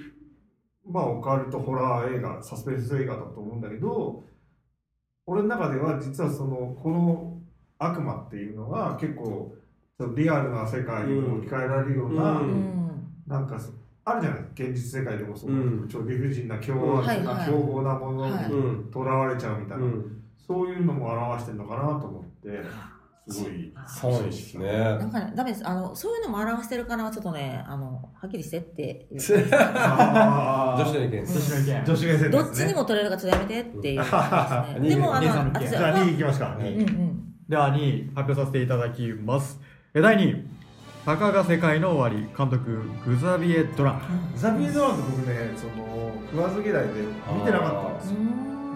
まあオカルトホラー映画サスペンス映画だと思うんだけど俺の中では実はそのこの悪魔っていうのが結構リアルな世界を置き換えられるような、ううんんなんかそあるじゃない？現実世界でもそう、うん。ちょっと理不尽な凶悪はいはない。凶暴なものはい。にうんとらわれちゃうみたいな、うん。そういうのも表してるのかなと思ってすごい。そうですね。なんかねダメです。あのそういうのも表してるからちょっとねあのはっきりしてって 女子の意見女子の意見。女子目線どっちにも取れるからちょっとやめてっていうですね。でもあ兄さんのじゃあ2位いきますか、はいうんうん。では2位発表させていただきます。え第2位「たかが世界の終わり」監督グザビエ・ドランザビエドランド僕ねその食わず嫌いで見てなかったんですよ。う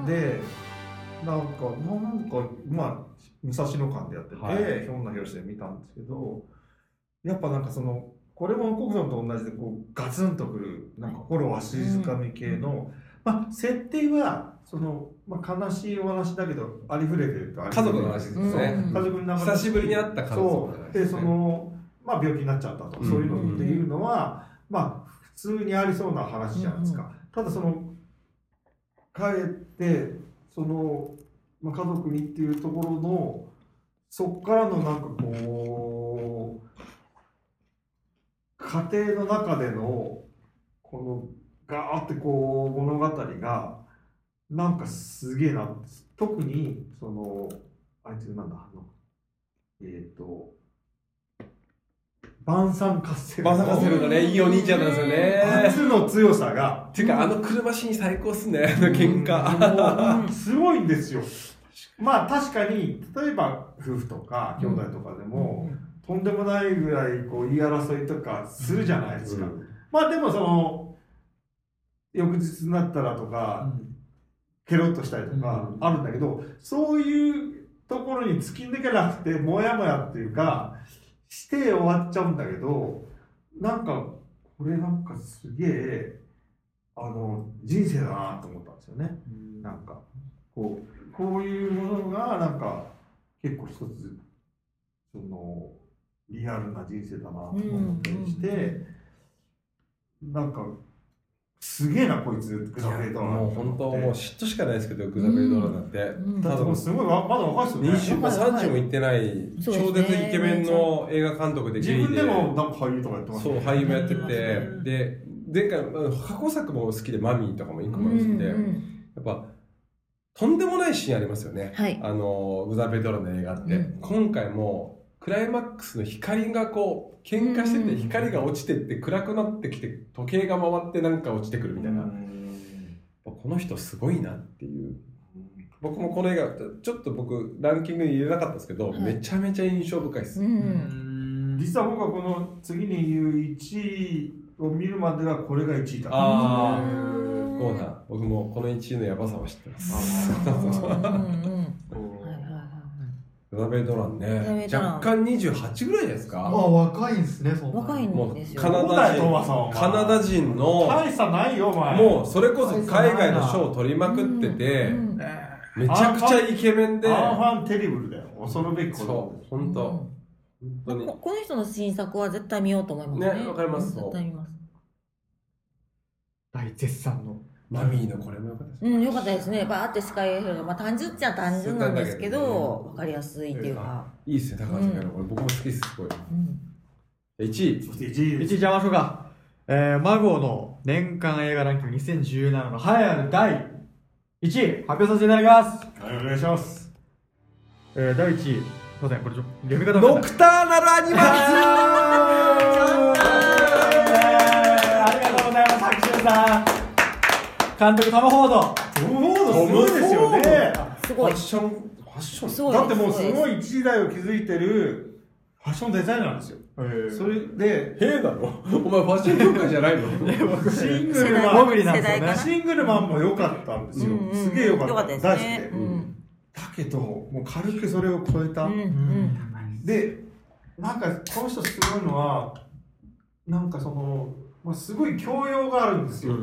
ん。でなんかなんかまあ武蔵野館でやってて、はい。ひょんな拍子で見たんですけどやっぱなんかそのこれも国村と同じでこうガツンとくるなんか心わしづかみ系の、まあ設定はその、まあ、悲しいお話だけどありふれてるとありふれてる。家族の話ですね。う。ん家族の中久しぶりに会った家族のそ話う。でその、まあ、病気になっちゃったと、うん。そういうのっていうのは、まあ普通にありそうな話じゃないですか、ただその帰ってその、まあ、家族にっていうところのそっからのなんかこう家庭の中でのこのガーってこう物語がなんかすげえな特にそのあいつなんだあのえっ、と晩餐カステルバサカセルがねいいお兄ちゃんなんですよね。圧の強さが。ていうかあの車シーン最高っすねあの喧嘩。すごいんですよ。まあ確かに例えば夫婦とか兄弟とかでも、とんでもないぐらいこう言い争いとかするじゃないですか、まあでもその翌日になったらとか、ケロッとしたりとかうん。あるんだけど、そういうところに突き抜けなくてもやもやっていうかして終わっちゃうんだけどなんかこれなんかすげえあの人生だなと思ったんですよね。なんかこうこういうものがなんか結構一つそのリアルな人生だなと思ったりして、なんかすげえなこいつグザベイドラもう本当もう嫉妬しかないですけどグザベイドラなんて、うん。だってもうすごいわまだ若いですよね。20も30もいってない超絶イケメンの映画監督で自分でもなんか俳優とかやってますそう俳優もやってて。で前回過去作も好きでマミーとかも一個も好きで、うんやうん。っぱとんでもないシーンありますよね、はい。あのグザベイドラの映画って、うん。今回もクライマックスの光がこう喧嘩しててうん光が落ちてって暗くなってきて時計が回ってなんか落ちてくるみたいな、この人すごいなっていう。僕もこの映画ちょっと僕ランキングに入れなかったんですけど、はいめちゃめちゃ印象深いです、ううん。ん実は僕はこの次に言う1位を見るまではこれが1位だ。ったあんですねうん。ゴーナ僕もこの1位のヤバさは知ってますうんうんうんそうはいはいはいはいラベドラン。ね若干28ぐらいですあか若いんですねそんな若いもうんですよ。カナダ人。カナダ人の大差ないよお前。もうそれこそ海外の賞を取りまくっててめちゃくちゃイケメンで。アンファンテリブルだよ。恐るべき本当。本当に。ここの人の新作は絶対見ようと思いますね。ねわかります。絶対見ます。大絶賛のマミーのこれもよかったですうん、よかったですね。バーって視界エフェルトまあ単純っちゃ単純なんですけどど、わかりやすいっていうか。いいっすね高橋さん。これ僕も好きですすごいうん。1位。そして1位1位邪魔しょうか。えー、マゴの年間映画ランキング2017の栄えある第1位。発表させていただきます。はいお願いします。えー、第1位。すいませんこれちょ読み方ノクターナルアニマ ありがとうございます白秋さん監督トム・フォードトム・フォードすごいですよね。すごい。ファッ。ションファッション。だってもうすごい。時代を築いてるファッションデザイナーなんですよ。それでへえだろ？お前ファッション業界じゃないの？シングルマン。ねシングルマンも良かったんですよ、うんうんすげえ良かった。ね。うん。だけどもう軽くそれを超えた、うん。うん。でなんかこの人すごいのはなんかその、まあ、すごい教養があるんですよ、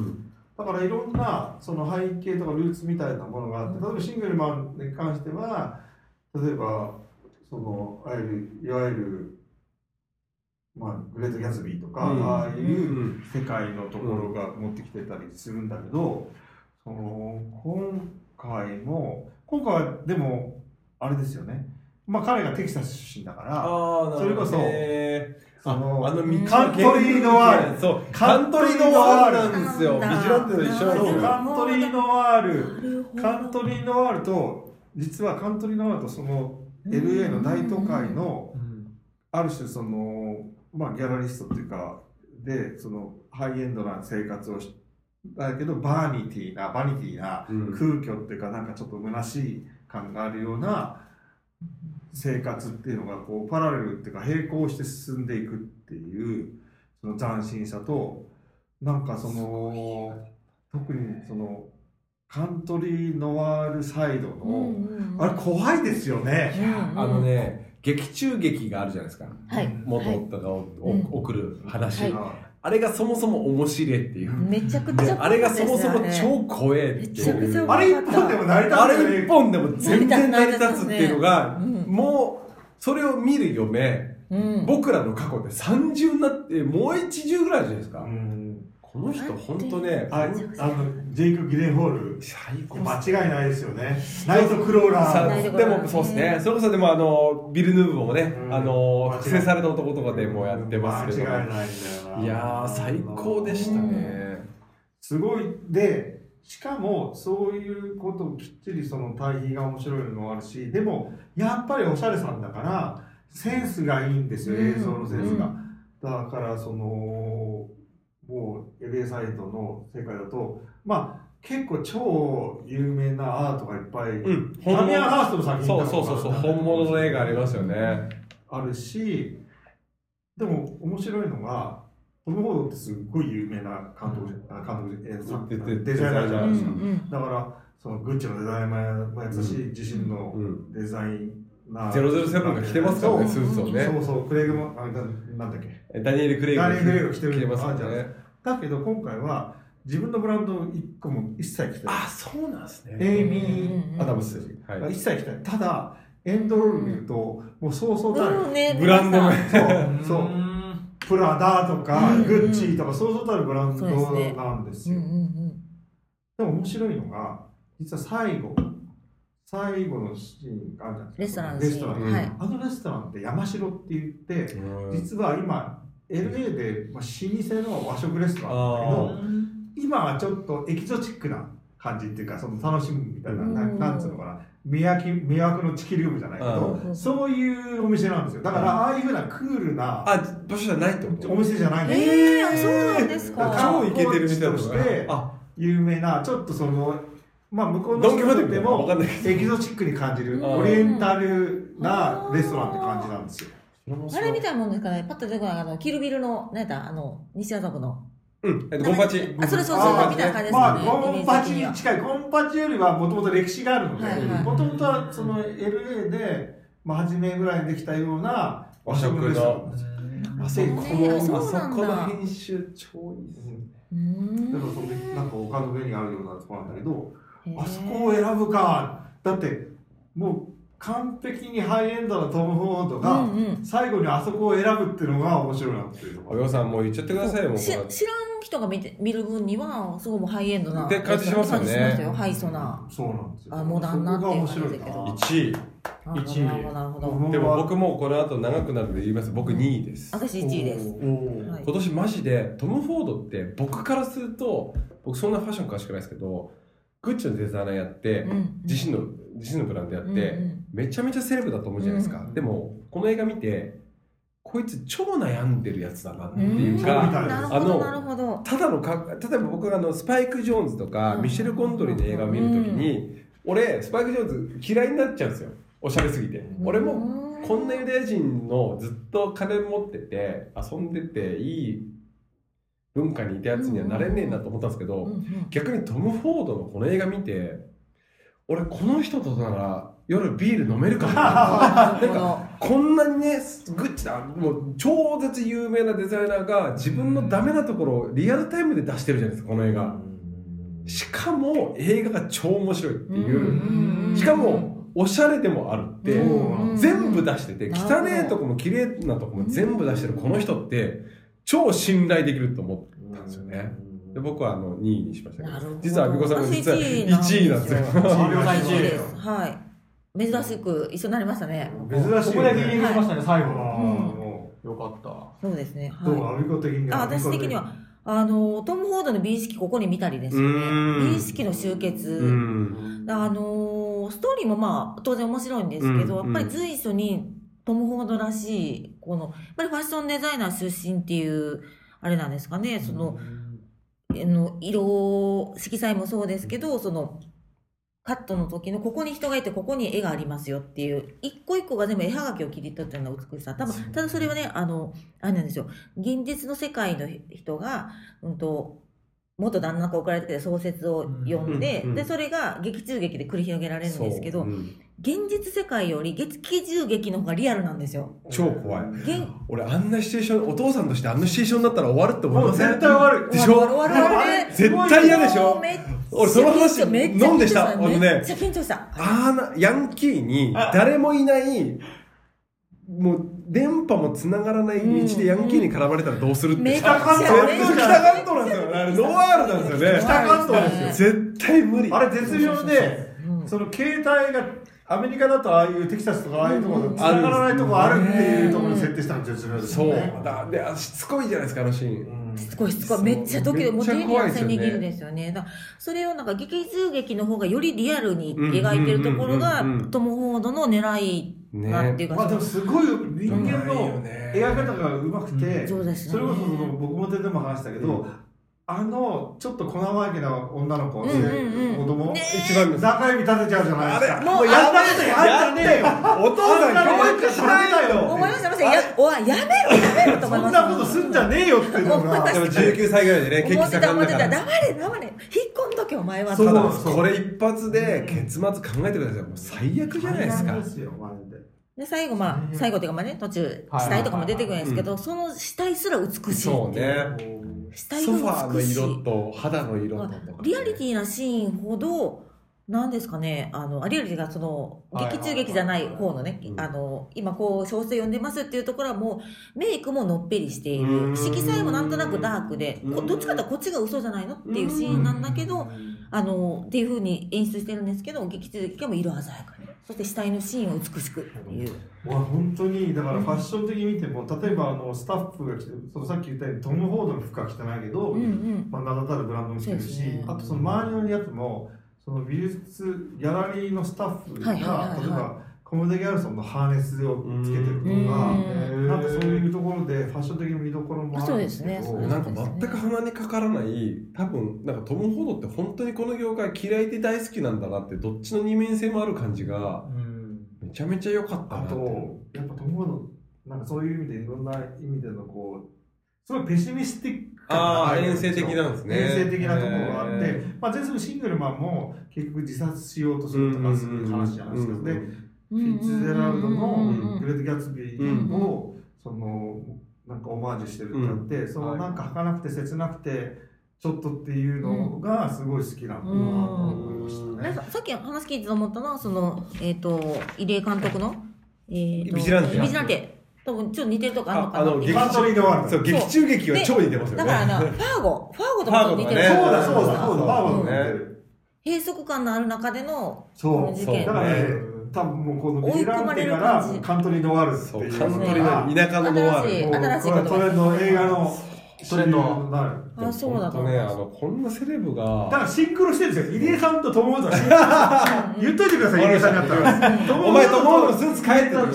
だからいろんなその背景とかルーツみたいなものがあって例えばシングルマンに関しては例えばそのいわゆるいわゆる、まあ、グレート・ギャツビーとか、うん。ああいううん。世界のところが持ってきてたりするんだけど、その今回も今回はでもあれですよね。まあ彼がテキサス出身だからそれこそへーそのああの道カントリーノワール。そうカカントリーノノワールなんですよ。ビジランテと一緒なんですカントリーノワール。カントリーノワールと実はカントリーノワールとその LA の大都会のある種そのまあギャラリストっていうかでそのハイエンドな生活をしだけどバーニティーなバニティーなうん。空虚っていうかなんかちょっと虚しい感があるような生活っていうのがこうパラレルっていうか並行して進んでいくっていうその斬新さとなんかその特にそのカントリーノワールサイドの、あれ怖いですよね。うん。あのね劇中劇があるじゃないですか。はい。元はい夫がおうん。お送る話、はいあれがそもそも面白いっていう、めちゃくちゃであれがそもそも超超怖えっていう。あれ一本でも成り立あつ。よねれ一本でも全然成り立つっていうのが、うんもうそれを見る嫁、うん。僕らの過去で30になってもう一重ぐらいじゃないですか、うんこの人本当ねああのジェイク・ギレンホール。最高間違いないですよね。ナイトクローラさーでローラーもそうですね、それこそでもあのビル・ヌーボーもね、うん。あの間違い複製された男とかでもやってますけど、間違いないんだよな。いやー最高でしたね、すごい。でしかもそういうことをきっちりその対比が面白いのもあるしでもやっぱりおしゃれさんだからセンスがいいんですよ、うん。映像のセンスが、うん。だからそのもう LA サイドの世界だとまあ結構超有名なアートがいっぱい、うん。ダミアン・ハーストの作品そうとかそうそうそう本物の映画ありますよね。あるしでも面白いのがトム・フォードってすっごい有名な監督じゃ、監督デザイナーじゃないですか、うんうんだからそのグッチのデザイナーもやったし、うん。自身のうんデザイナー、007が着てますからねスーツをね。そうそうクレイグもあれななんだっけ？ダニエル・クレイグダニエルクレイグが着てる着てますよねだけど今回は自分のブランドを一個も一切着てない。あそうなんですね。エイミー・アダムス、はい。一切着てない。ただエンドロール見るともうそうそうたる、うんねブランド名。そう。そう。プラダとか、うんグッチとかそうそうたるブランドなんですよ。うんうんでも面白いのが、実は最後、最後のシーンがあるじゃないですか。レストランのシレストランーン。はい。あのレストランって山城って言って、うん。実は今、LA で、まあ、老舗の和食レストランだけど、あ今はちょっとエキゾチックな感じっていうか、その楽しむみたいな、なうん。なんつうのかな、魅惑魅惑のチキリウムじゃないけど、うんそういうお店なんですよ。だから、ああいうふうなクールなあ場所じゃないってこと？お店じゃないんですよええあそうなんですか。超イケてるみたいなコーチとしてあ。有名なちょっとそのまあ向こうのドン・キホーテみたでもエキゾチックに感じるうん。オリエンタルなレストランって感じなんですよあれみたいなもんですかね。パッと出てこないあのキルビルの何やったあの西麻布の。うん、えっと、ゴンパチ。あそれそうそうみたいな感じですまあ、ゴンパチに近い。ゴンパチよりはもともと歴史があるのでもともとはその LA で、まあ、初めぐらいにできたような和食の。あそこの、あそそうなんだ。この編集超いいですね。うーん。だからそのなんか丘の上にあるようなところなんだけど、あそこを選ぶか。だって、もう完璧にハイエンドなトム・フォードうが、最後にあそこを選ぶっていうのが面白いなっていうところ。およさんもう言っちゃってくださいよ、もう。し知らん人が見て見る分にはすごいもうハイエンドなって感じしますよね感じしますよハイソなそうなんですよ。あモダンなっていう感じだけどそこが面1位。なるほど一位なるほどなるほど僕でも僕もこの後長くなるので言います。僕2位です。私1位です今年マジでトム・フォードって僕からすると僕そんなファッション詳しくないですけどグッチのデザイナーやって、うん自身の自身のブランドやって、うんうん。めちゃめちゃセレブだと思うじゃないですか、うん。でもこの映画見てこいつ超悩んでるやつだなってうん。いうか、あのどなるほど。ただのか例えば僕があのスパイク・ジョーンズとか、うん。ミシェル・コンドリの映画を見るときに、俺スパイク・ジョーンズ嫌いになっちゃうんですよ。おしゃれすぎて、俺もこんなユダヤ人のずっと金持ってて遊んでていい文化にいたやつにはなれねえなと思ったんですけど、逆にトム・フォードのこの映画見て俺この人となら夜ビール飲めるかもなるほどこんなにねグッチだもう超絶有名なデザイナーが自分のダメなところをリアルタイムで出してるじゃないですかこの映画。しかも映画が超面白いっていう、しかもおしゃれでもあるって、全部出してて汚ねえとこも綺麗なとこも全部出してるこの人って超信頼できると思ったんですよね。で僕はあの2位にしましたけどど。実はアビコさんが実は私1位なんです。よ。アビコさん1位です。はい。珍しく一緒になりましたね。珍しいよね。そこでリーグしましたね、最あー後の。もよかった。そうですね。うどうはい。アビコ的にあは。私的にはあのトム・フォードの美意識ここに見たりですようね美意識の集結、うん。あのストーリーもまあ当然面白いんですけど、うん。やっぱり随所にトム・フォードらしいこのやっぱりファッションデザイナー出身っていうあれなんですかねその,、あの色色彩もそうですけどそのカットの時のここに人がいてここに絵がありますよっていう一個一個が全部絵はがきを切り取ったような美しさ。多分ただそれはねあのあれなんですよ。現実の世界の人が、うん、と元旦那が送られてきた小説を読んで、うん。うん。でそれが劇中劇で繰り広げられるんですけど、そう。うん。現実世界より劇中劇の方がリアルなんですよ。超怖い。現俺あんなシチュエーションお父さんとしてあんなシチュエーションだったら終わるって思う。ません絶対終わる。でしょ？終わる終わる。絶対嫌でしょ？俺その話飲んでした？めっちゃ緊張した。あーなヤンキーに誰もいないもう電波も繋がらない道でヤンキーに絡まれたらどうするって。めっちゃ絶東対なんですよ。あれノワールなんですよね。北関東ですよ。絶対無理。あれ絶妙で、うんその携帯がアメリカだとああいうテキサスとかああいうところうん繋がらないところあるっていうところに設定したの絶妙で。すそう。よね。だであしつこいじゃないですかあのシーン。しつこいしつこい。めっちゃドキドキもう手に汗握るんですよね。だそれをなんか劇中劇の方がよりリアルに描いてるところがうん。うん。うんうんトム・フォードの狙いなっていうか、まあでもすごい人間のね。描き方がうまくて、そうですね。それこそその僕も出ても話したけど、うあのちょっと小生意気な女の子、うんうんうん。子供、ね一番中指立てちゃうじゃないですか。もうやんなことやんじゃねえよ。お父さん教育しないよ。思いました思い。ましたややめろやめろと思いそんましたなことすんじゃねえよっていうのが。でも19歳ぐらいでね血気思ってた思ってた盛んだから黙れ黙れ。引っ込んどけお前はそうこれ一発で結末考えてくださいもう最悪じゃないですか。ですよマジで。で最後まあ最後っていうかまあね途中はい死体とかも出てくるんですけどその死体すら美しいっていう。そうね死体ソファーの色と肌の色ととかリアリティなシーンほどなんですかね。あのリアリティがその劇中劇じゃない方のね、うん。あの今こう小説読んでますっていうところはもうメイクものっぺりしていうん。る色彩もなんとなくダークで。こどっちかというとこっちが嘘じゃないのっていうシーンなんだけどあのっていう風に演出してるんですけど劇中劇も色鮮やかにそして死体のシーンを美しくっていう。まあ本当にだからファッション的に見ても例えばあのスタッフが着てるそのさっき言ったようにトム・フォードの服は着てないけど、うんうん。まあ、名だたるブランドも着てるし、ね。あとその周りのやつもその美術ギャラリーのスタッフが、はいはいはいはい。例えばコムデ・ギャルソンのハーネスをつけてるとか、うん。なんかそういうところでファッション的に見どころもあるんですけど。そうですねなんか全く鼻にかからない多分なんかトム・ホードって本当にこの業界嫌いで大好きなんだなってどっちの二面性もある感じがめちゃめちゃ良かったなって。あとやっぱトム・フォードなんかそういう意味でいろんな意味でのこうすごいペシミスティックああ、る遠征的なんですね。遠征的なところがあって、へまあ、全部シングルマンも結局自殺しようとするとかする話じゃないですか。で、フィッツジェラルドのグレート・ギャツビーを、その、なんかオマージュしてるってあって、そのなんか儚くて切なくて、ちょっとっていうのがすごい好きなんだなと思いましたね。なんかさっき話聞いてて思ったのはその、えっと入江監督の、えーとビジランテビジランテ。多分ちょっと似てるとこあるのかな。ああのっていうカントリーで終わる。そう、劇中劇は超似てますよね。だからあのファーゴ。ファーゴとかと似てるファーゴとかね。そうだそうだそうだ、そうバーバーね。閉塞感のある中でのそう、事件。だからね、多分もうこのビジランテからカントリーノワールってそう、いうカントリーの田舎のノワール。新しいもう新しいこれトレンド映画のトレンドなる。あそうだと思ね、あの、こんなセレブだが、からシンクロしてるんですよ。入江さんと友達は。言っといてください、入江さんだったら。お前とモーのスーツ変えてる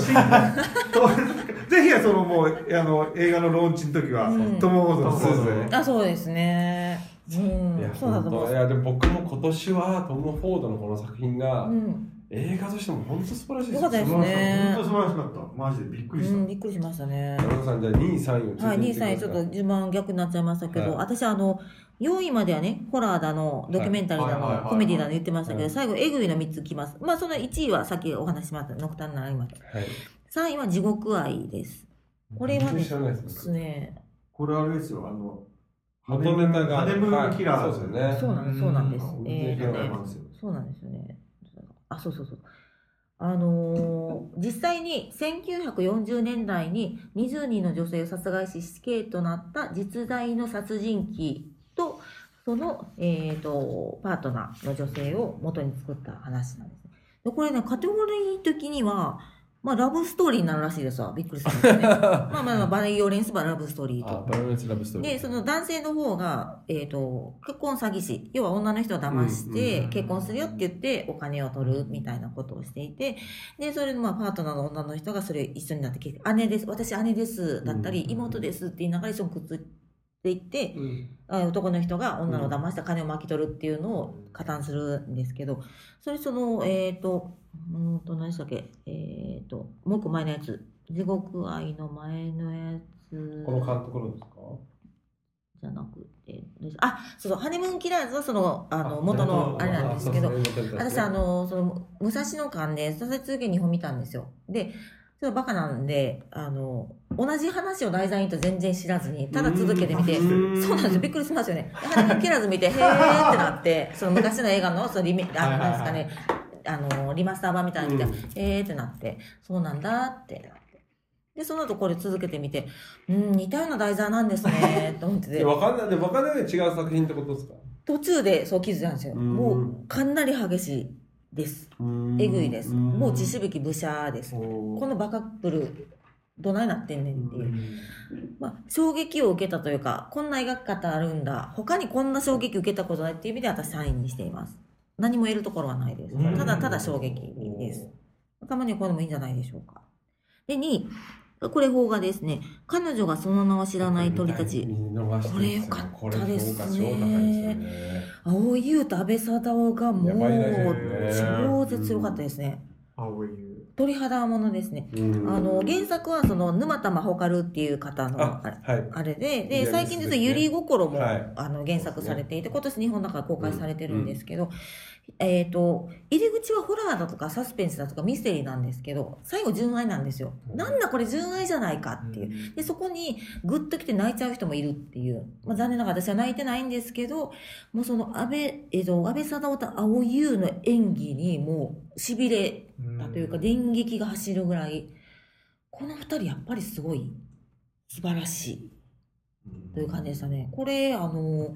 ぜひそのもうあの映画のローンチの時は、うん。トム・ホードのスーツでねあそうですね。うん。いや、そうだと思う本当いや、でも僕も今年はトム・フォードのこの作品が、うん、映画としても本当素晴らしいですよかったですね本当素晴らしかった。マジでびっくりした。うん、びっくりしましたね山田さん、じゃあ2位、3位はい、けて2位、いってくださ3位、ちょっと順番逆になっちゃいましたけど、はい私、あの、4位まではね、ホラーだの、ドキュメンタリーだの、コメディだの言ってましたけど、はい最後、えぐいの3つきます。まあ、その1位はさっきお話ししました、ノクターンなりました。はい。3位は地獄愛です。これはでですすね、これあれですよ、あの、元ネタが。ハネムーンキラーですよね。そうなんです、そうなんですそうなんですよね。あ、そうそうそう。あのー実際に1940年代に20人の女性を殺害し死刑となった実在の殺人鬼とその、えー、とパートナーの女性を元に作った話なんですね。これねカテゴリー的には、まあ、ラブストーリーになるらしいですわ。びっくりしたんですね。まあまあまあバイオレンスバラブストーリーあと。、バイオレンスラブストーリー。でその男性の方が、えー、と結婚詐欺師。要は女の人を騙しうんて結婚するよって言ってお金を取るみたいなことをしていてでそれでまあパートナーの女の人がそれ一緒になって姉です。私姉です。だったりうん妹です。って言いながら一緒にくっついていってうん。あ男の人が女を騙して金を巻き取るっていうのを加担するんですけどそれそのえっ、とうーんと何でしたっけ？えっ、ともう一個前のやつ。地獄愛の前のやつ。この監督のですか？じゃなくて、あ、そうそう、ハネムーンキラーズはその、あの、あ元のあれなんですけど私、あの、その、武蔵野間で、立て続けに本見たんですよ。で、ちょっとバカなんで、あの、同じ話を題材にと全然知らずに、ただ続けてみて、うそうなんですよ、びっくりしますよね。でハネムーンキラーズ見て、へーってなって、その昔の映画の、そのリミ、あの、なんですかね、あの、リマスター版みたいなの見て、へーってなって、そうなんだってなって。で、その後これ続けてみて、うん、似たような題材なんですね、と思ってて。わかんない、でわかんないで違う作品ってことですか？途中でそう気づいたんですよ。うんもうかなり激しいです。えぐいです。もう地しぶきぶしゃーです。このバカップル、どないなってんねんっていう。まあ、衝撃を受けたというか、こんな描き方あるんだ。他にこんな衝撃受けたことないっていう意味で私3位にしています。何も得るところはないです。うんただただ衝撃です。たまにはこれもいいんじゃないでしょうか。で、2位。これ邦画ですね。彼女がその名を知らない鳥たち。これ良かったですね。青井優と安倍貞夫がもう超絶良かったですね。青い優鳥肌ものですね。うん。あの原作はその沼田真帆カルっていう方のああれ、はい。あれでで最近ですね。実はゆり心も、はい。あの原作されていて今年日本だから公開されてるんですけど、えっ、と入り口はホラーだとかサスペンスだとかミステリーなんですけど最後純愛なんですよ。なんだこれ純愛じゃないかっていう。でそこにグッと来て泣いちゃう人もいるっていう、まあ、残念ながら私は泣いてないんですけどもうその安倍,、えっと安倍貞夫と青井優の演技にもうしびれたというか電撃が走るぐらいこの二人やっぱりすごい素晴らしいという感じでしたね。これあの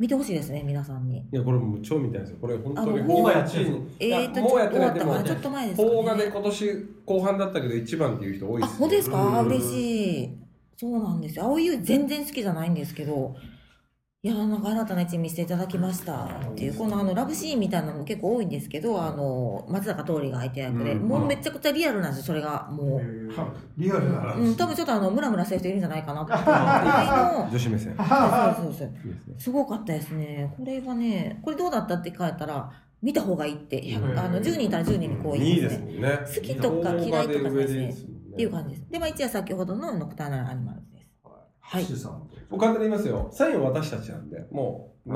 見てほしいですね皆さんに。いや、これもう超見たいですよ。これ本当にあの邦画今やってる1位に。えいやーともうやってないでもちょっと前です邦画で今年後半だったけど一番っていう人多いあですよ本当ですか、うん嬉しい。そうなんですよ。青い優全然好きじゃないんですけど、いやーなんか新たな一面見せていただきましたっていう、このあのラブシーンみたいなのも結構多いんですけど、あの、松坂桃李が相手役で、うんもうめちゃくちゃリアルなんですよ、それが。もう。リアルなうん、多分ちょっとあの、ムラムラしてる人いるんじゃないかなっていの女子目線。そうそうそう。すごかったですね。これはね、これどうだったって聞かれたら、見た方がいいって、うんあの、10人いたら10人にこういい言いますね。ですもんね。好きとか嫌いとかですねっていう感じです。で、まあ、一夜先ほどのノクターナルアニマル。はい。橋さんもう簡単に言いますよ。サインは私たちなんで、もう、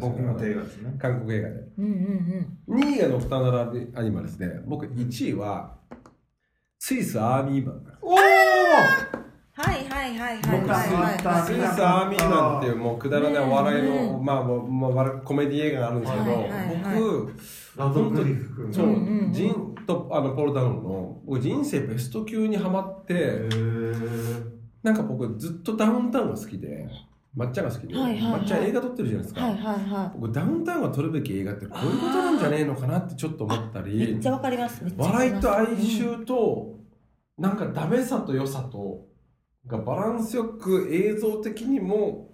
僕の映画ですね。韓国映画で。うんうんうん。2位がノクターナルアニマルズで、僕1位は、スイスアーミーマン。おおはいはいはいはいはいはいスイはい。スアーミーマンっていうもうくだらないお笑いの、うんまあ、まあコメディ映画があるんですけど、はいはいはい僕、ラドクリフ君。そう、ジンとあのポール・ダウンの僕人生ベスト級にハマって、なんか僕ずっとダウンタウンが好きで抹茶が好きで、はいはいはい。抹茶映画撮ってるじゃないですか、はいはいは僕ダウンタウンが撮るべき映画ってこういうことなんじゃねえのかなってちょっと思ったりっちゃわかります。めっちゃわかります。笑いと哀愁と、なん。かダメさと良さとがバランスよく映像的にも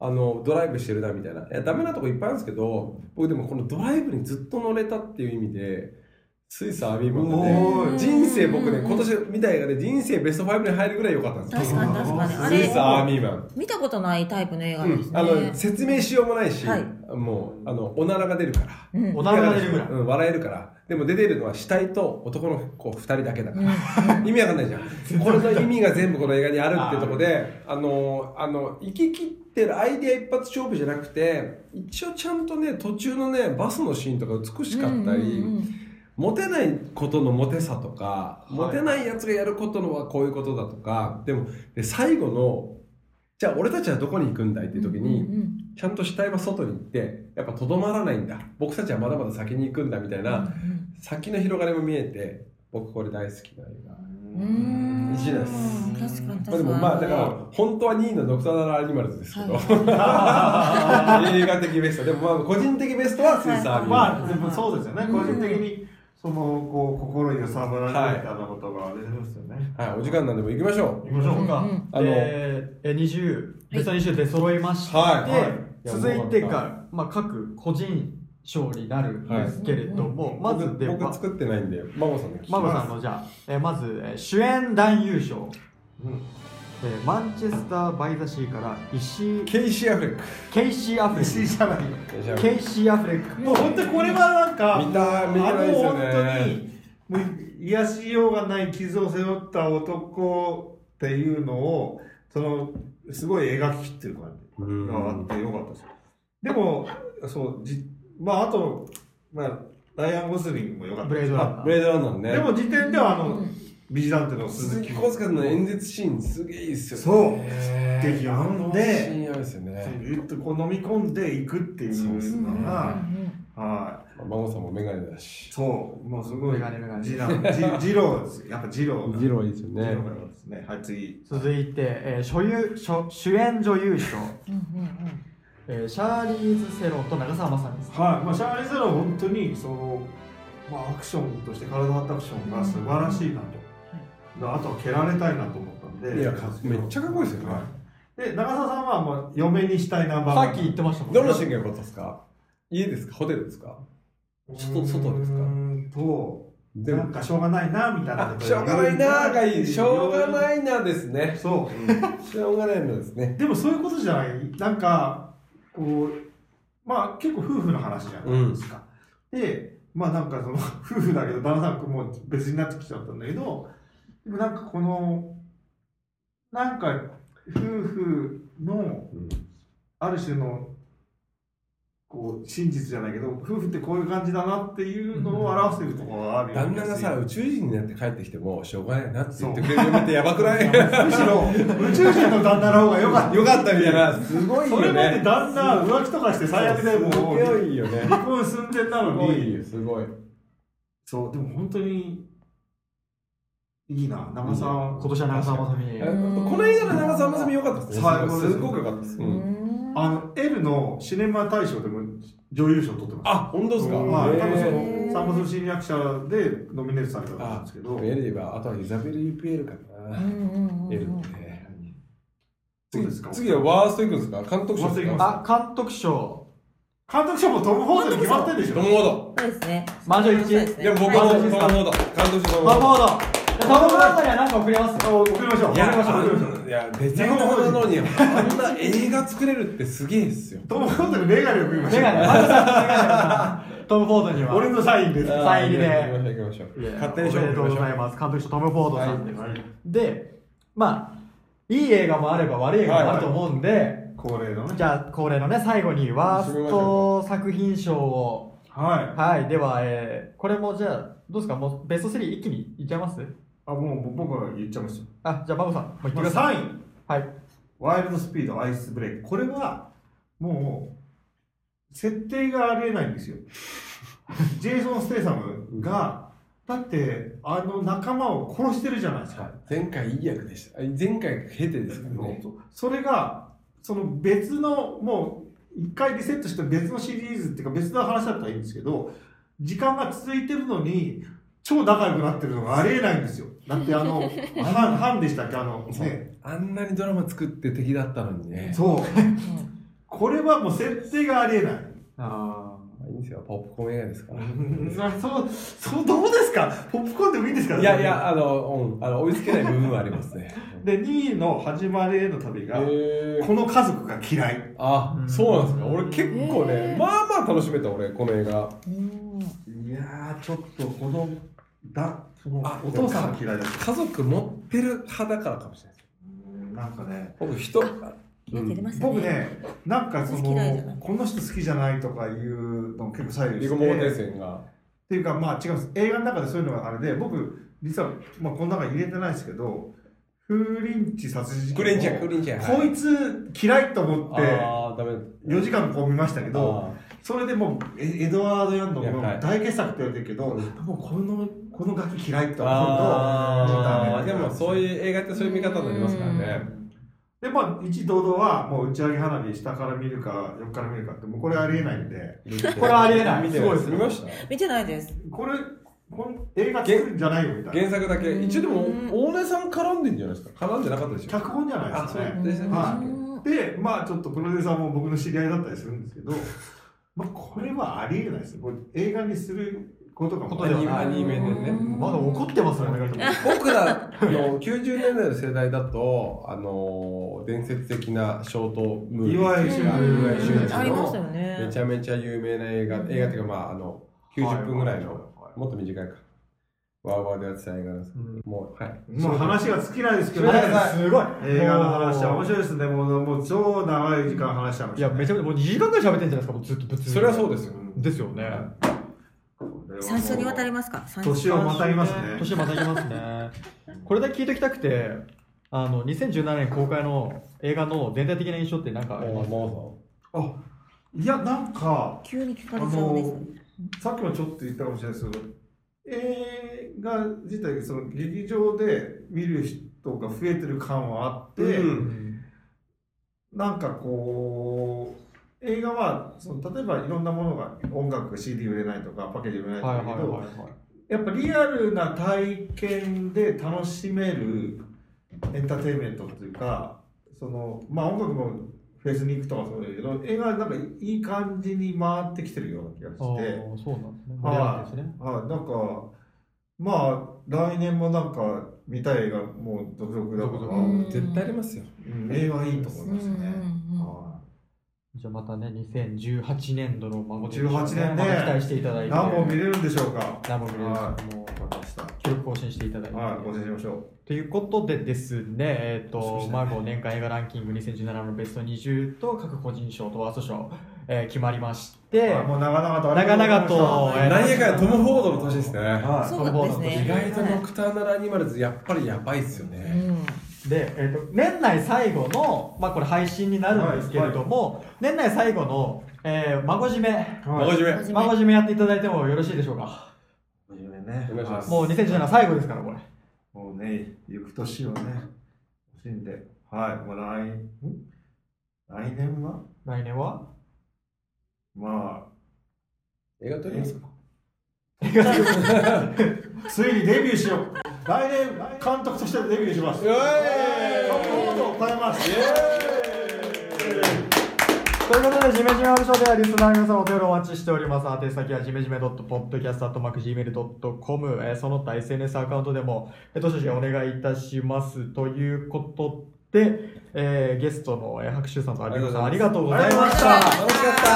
あのドライブしてるなみたいないやダメなとこいっぱいあるん。ですけど僕でもこのドライブにずっと乗れたっていう意味でスイスアーミーマンねー人生僕ね今年見た映画で人生ベスト5に入るぐらい良かったんです。よ確かに確かに。あスイスアミーマン見たことないタイプの映画ですうん、あのね。説明しようもないし、はい。もうあのおならが出るから。うん。おならが出るぐらい。うん、笑えるから。でも出てるのは死体と男の子2人だけだかうん。ら、意味わかんないじゃん。これの意味が全部この映画にあるっていうところであのあの行き切ってるアイデア一発勝負じゃなくて一応ちゃんとね途中のねバスのシーンとか美しかったり、うんうんうんモテないことのモテさとか、い。モテないやつがやることのはこういうことだとかでもで最後のじゃあ俺たちはどこに行くんだいっていう時に、うんうんちゃんと死体は外に行ってやっぱとどまらないんだ。僕たちはまだまだ先に行くんだみたいな、先の広がりも見えて僕これ大好きな映画。うんうん。一位です。確かに確かに。まあでもまあだから本当は2位のドクター・ナラ・アニマルズですけど、は 映画的ベスト。でもまあ個人的ベストはスイス・アーミー。マンまあ、でもそうですよね。うん個人的に、その、こう、心揺さぶられたいなことが出てますよね。はい。お時間なんでもう行きましょ行きましょうか。うんうん。あのでえ20ベスト20出揃いまして、はい。はい。続いてが、まあ、各個人賞になるんですけれども、うまずでは僕僕作ってないんで孫さんの聞きマゴます。さんのじゃあ、えーまず、えー主演男優賞、うんえーマンチェスター・バイ・ザ・シーから石井ケイシー・アフレック。ケイシー・アフレッ石井じゃない。クケイシー・アフレック。もう本当にこれはなんか、見た見てないですよね。あの本当に、もう癒しようがない傷を背負った男っていうのを、その、すごい描ききってる感じがあってよかったです。でも、そう、じまあ、あと、まあ、ライアン・ゴズリングもよかったブレードランナー。ブレードランナーね。でも次点では、あのうん、ビジランテの鈴木浩介の演説シーンすげえいいっすよそうね素敵あのなんでシーンあるですよねぐっとこう飲み込んでいくっていうのが、はまあ孫さんもメガネだい。しそう、もうすごい。メガネメガネジラジジローです。やっぱジローが。ジローいいですよねジローがですね。はい、次。続いて、えー所有所主演女優賞、うんうんえーシャーリーズ・セロンと長澤まさみですはい、まあ、シャーリーズ・ゼロは本当に、その、まあ、アクションとして体張ったアクションが素晴らしいなと。あとは蹴られたいなと思ったんで。いやめっちゃかっこいいですよね。はい。で、長澤さんは、まあ、嫁にしたいナンバーさっき言ってましたもんね。どのシーンが良かったですか？家ですか？ホテルですか？外外ですかうーんと、でもなんかしょうがないな、みたいな。ことしょうがないなーがいい。しょうがい。ないなですね。そう。しょうがないのですね。でもそういうことじゃない？なんかこうまあ結構夫婦の話じゃないですか、でまあなんかその 夫婦だけど旦那さんもう別になってきちゃったんだけどでもなんかこのなんか夫婦のある種のこう真実じゃないけど夫婦ってこういう感じだなっていうのを表してるところがあるよう旦那がさ宇宙人になって帰ってきてもしょうがないなって言ってくれる嫁ってやばくない？むしろ宇宙人の旦那の方が良かった。よかったみたいな。すごいよね。それまで旦那浮気とかして最悪でも。うすごいよね。離婚寸前なのに。よすごい。そうでも本当にいいな。長澤今年は長澤まさみ。えこの映画の長澤まさみ良かったですね。最高です。すごく良かったです、あの L のシネマ大賞でも女優賞取ってます。あ本当ですか？はい、多分そへのサンボス新役者でノミネートされたと思うんですけど。ーエルで言えばあとはイザベル・ユピエルかな、うんうんうんエルって次そうですか。次はワーストいくんですか？監督賞。ワーストいきですかます。あ監督賞。監督賞もトム・ホーズに決まってるでしょ。トム・ホード。そうですね。魔女一そうですね。いや僕もはい。トム・ホード。監督賞トム・トム・ホホードトム・ホードあたりは何か送れます？あ送りましょう。いや、いや、別のなのに、あんな映画作れるってすげえっすよ。トム・ホーズにメガネを送りましょう。メガネトム・フォードには俺のサインです。サイン入りで。行きましょう行きましょう。いや勝手におめでとうございすます。監督賞トム・フォードさんです、はい。でまあいい映画もあれば悪い映画もあると思うんで、恒例のね。じゃあ恒例のね最後にワースト作品賞を。はい。はい。では、えーこれもじゃあどうですか？もうベスト3一気にいっちゃいます？あ、もう僕は言っちゃいますよ。あじゃあ孫さんもう言ってくまあださい、3位。はいワイルドスピード、アイスブレイク。これは、もう、設定がありえないんですよ。ジェイソン・ステイサムが、だって、あの仲間を殺してるじゃないですか。前回いい役でしたあ前回経てですよねそれが、その別の、もう、一回リセットして別のシリーズっていうか別の話だったらいいんですけど、時間が続いてるのに、超仲良くなってるのがありえないんですよ。だってあの、ハン、ハンでしたっけ？あの、ね。あんなにドラマ作って敵だったのにね。そう。うん。これはもう設定がありえない。あいいんですよ。ポップコーン映画ですから。そう、そう、どうですか？ポップコーンでもいいんですかいやいやあの,、うん、あの追いつけない部分はありますね。で、2位の始まりへの旅が、この家族が嫌い。あうんそうなんですか？俺結構ね、まあまあ楽しめた俺この映画。うん。いやー、ちょっとこの、だ、そのあお父さんが嫌いだ。家族持ってる派だからかもしれない。なんかね、僕人ね僕ね、なんかそのこの人好きじゃないとかいうの結構左右して。リゴモーテー線が。っていうか、まあ違うんです。映画の中でそういうのがあれで、僕、実は、まあこの中に入れてないですけど、風林地殺人事件をクリンチャークリンチャーこいつ嫌いと思って、ああダメ4時間こう見ましたけど、あそれでもうエエドワード・ヤンの大傑作って言われてるけど、うん。もうこのこのガキ嫌いって思うと、でもうダメもそういう映画ってそういう見方になりますからね。で、まあ、一堂々はもう打ち上げ花火下から見るか横から見るかって、もうこれありえないんで、これはありえない。見てすごいです。見ました見てないです。これ、この映画作るんじゃないよみたいな。原作だけ。うん。一応でも大根さん絡んでんじゃないですか？絡んでなかったでしょ？脚本じゃないですかあね。そうでまあちょっとプロデューサーも僕の知り合いだったりするんですけど、まあこれはありえないです。これ映画にすることがことではない。アニメでね。まだ怒ってますよね 僕らの90年代の世代だとあの伝説的なショートムービー。岩井俊うん岩井俊一ありましたのよね。めちゃめちゃ有名な映画映画っていうかまああの90分ぐらいのもっと短いか。ワーワーでやってた映画なんです。もうはい。もう話が尽きないですけどね。す。ごい。映画の話は面白いですね。もうもう超長い時間話しちゃいました、いやめちゃめちゃもう2時間ぐらい喋ってんじゃないですかもうずっと。ぶつそれはそうですよ。ですよね三週にわたりますか？年をまたぎますね。年またぎますね。これだけ聞いておきたくてあの2017年公開の映画の全体的な印象って何かあります？もあ、いや、なんか、急に聞かあれちゃうんです。の、さっきもちょっと言ったかもしれないですけど、映画自体、その劇場で見る人が増えてる感はあって、うん。なんかこう、映画はその例えばいろんなものが音楽 CD 売れないとかパッケージ売れないとはいかだけど、はいはいはい。やっぱリアルな体験で楽しめるエンターテインメントっていうかそのまあ音楽もフェスに行くとかそうだけど映画なんかいい感じに回ってきてるような気があして。ーそうなんですね。はい、はい、なんかまあ来年もなんか見たい映画もう続々だから、絶対ありますよ。映画いいと思いますね、うんじゃあまたね2018年度の孫で18年ね。また期待していただいい、て。何本見れるんでしょうか？何本見れるはもういわかりました。記録更新していただいて、はい、ご紹介しましょということでですね、えっ、と、そうですねマーゴ年間映画ランキング2017のベスト20と各個人賞とワースト賞、えー決まりまして、もう長々と。長々と、何やかんやトム・フォードの年ですね。はい。そうなんですね。意外とノクターナルアニマルズやっぱりやばいっすようねんで、えーと、年内最後の、まあこれ配信になるんですけれども、年内最後の、えー、孫締め、孫締め。孫締め。やっていただいてもよろしいでしょうか？はじめね。お願いします。もう2017最後ですから、これ。もうね、行く年をね、惜しんで、はい、もう来、ん？来年は？来年は？ま映画撮りますか？あ、ついにデビューしよう。来年、監督としてデビューします。イエーイトを変えます。ということで、ジメジメオーディションではリスナーの皆さんお手をお待ちしております。宛先はジメジメ .podcast.gmail.com、えーその他 SNS アカウントでも、えーどしどしお願いいたします。ということで、えーゲストのえー白秋さんと有馬さんありがとうございましたた。楽しかった。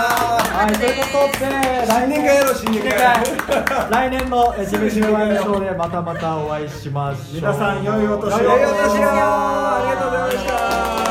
はい、ということで新年会やろう、新年会。来年のえージメジメワイドショーでまたまたお会いしましょう皆さん良いお年を良いお年をありがとうございました。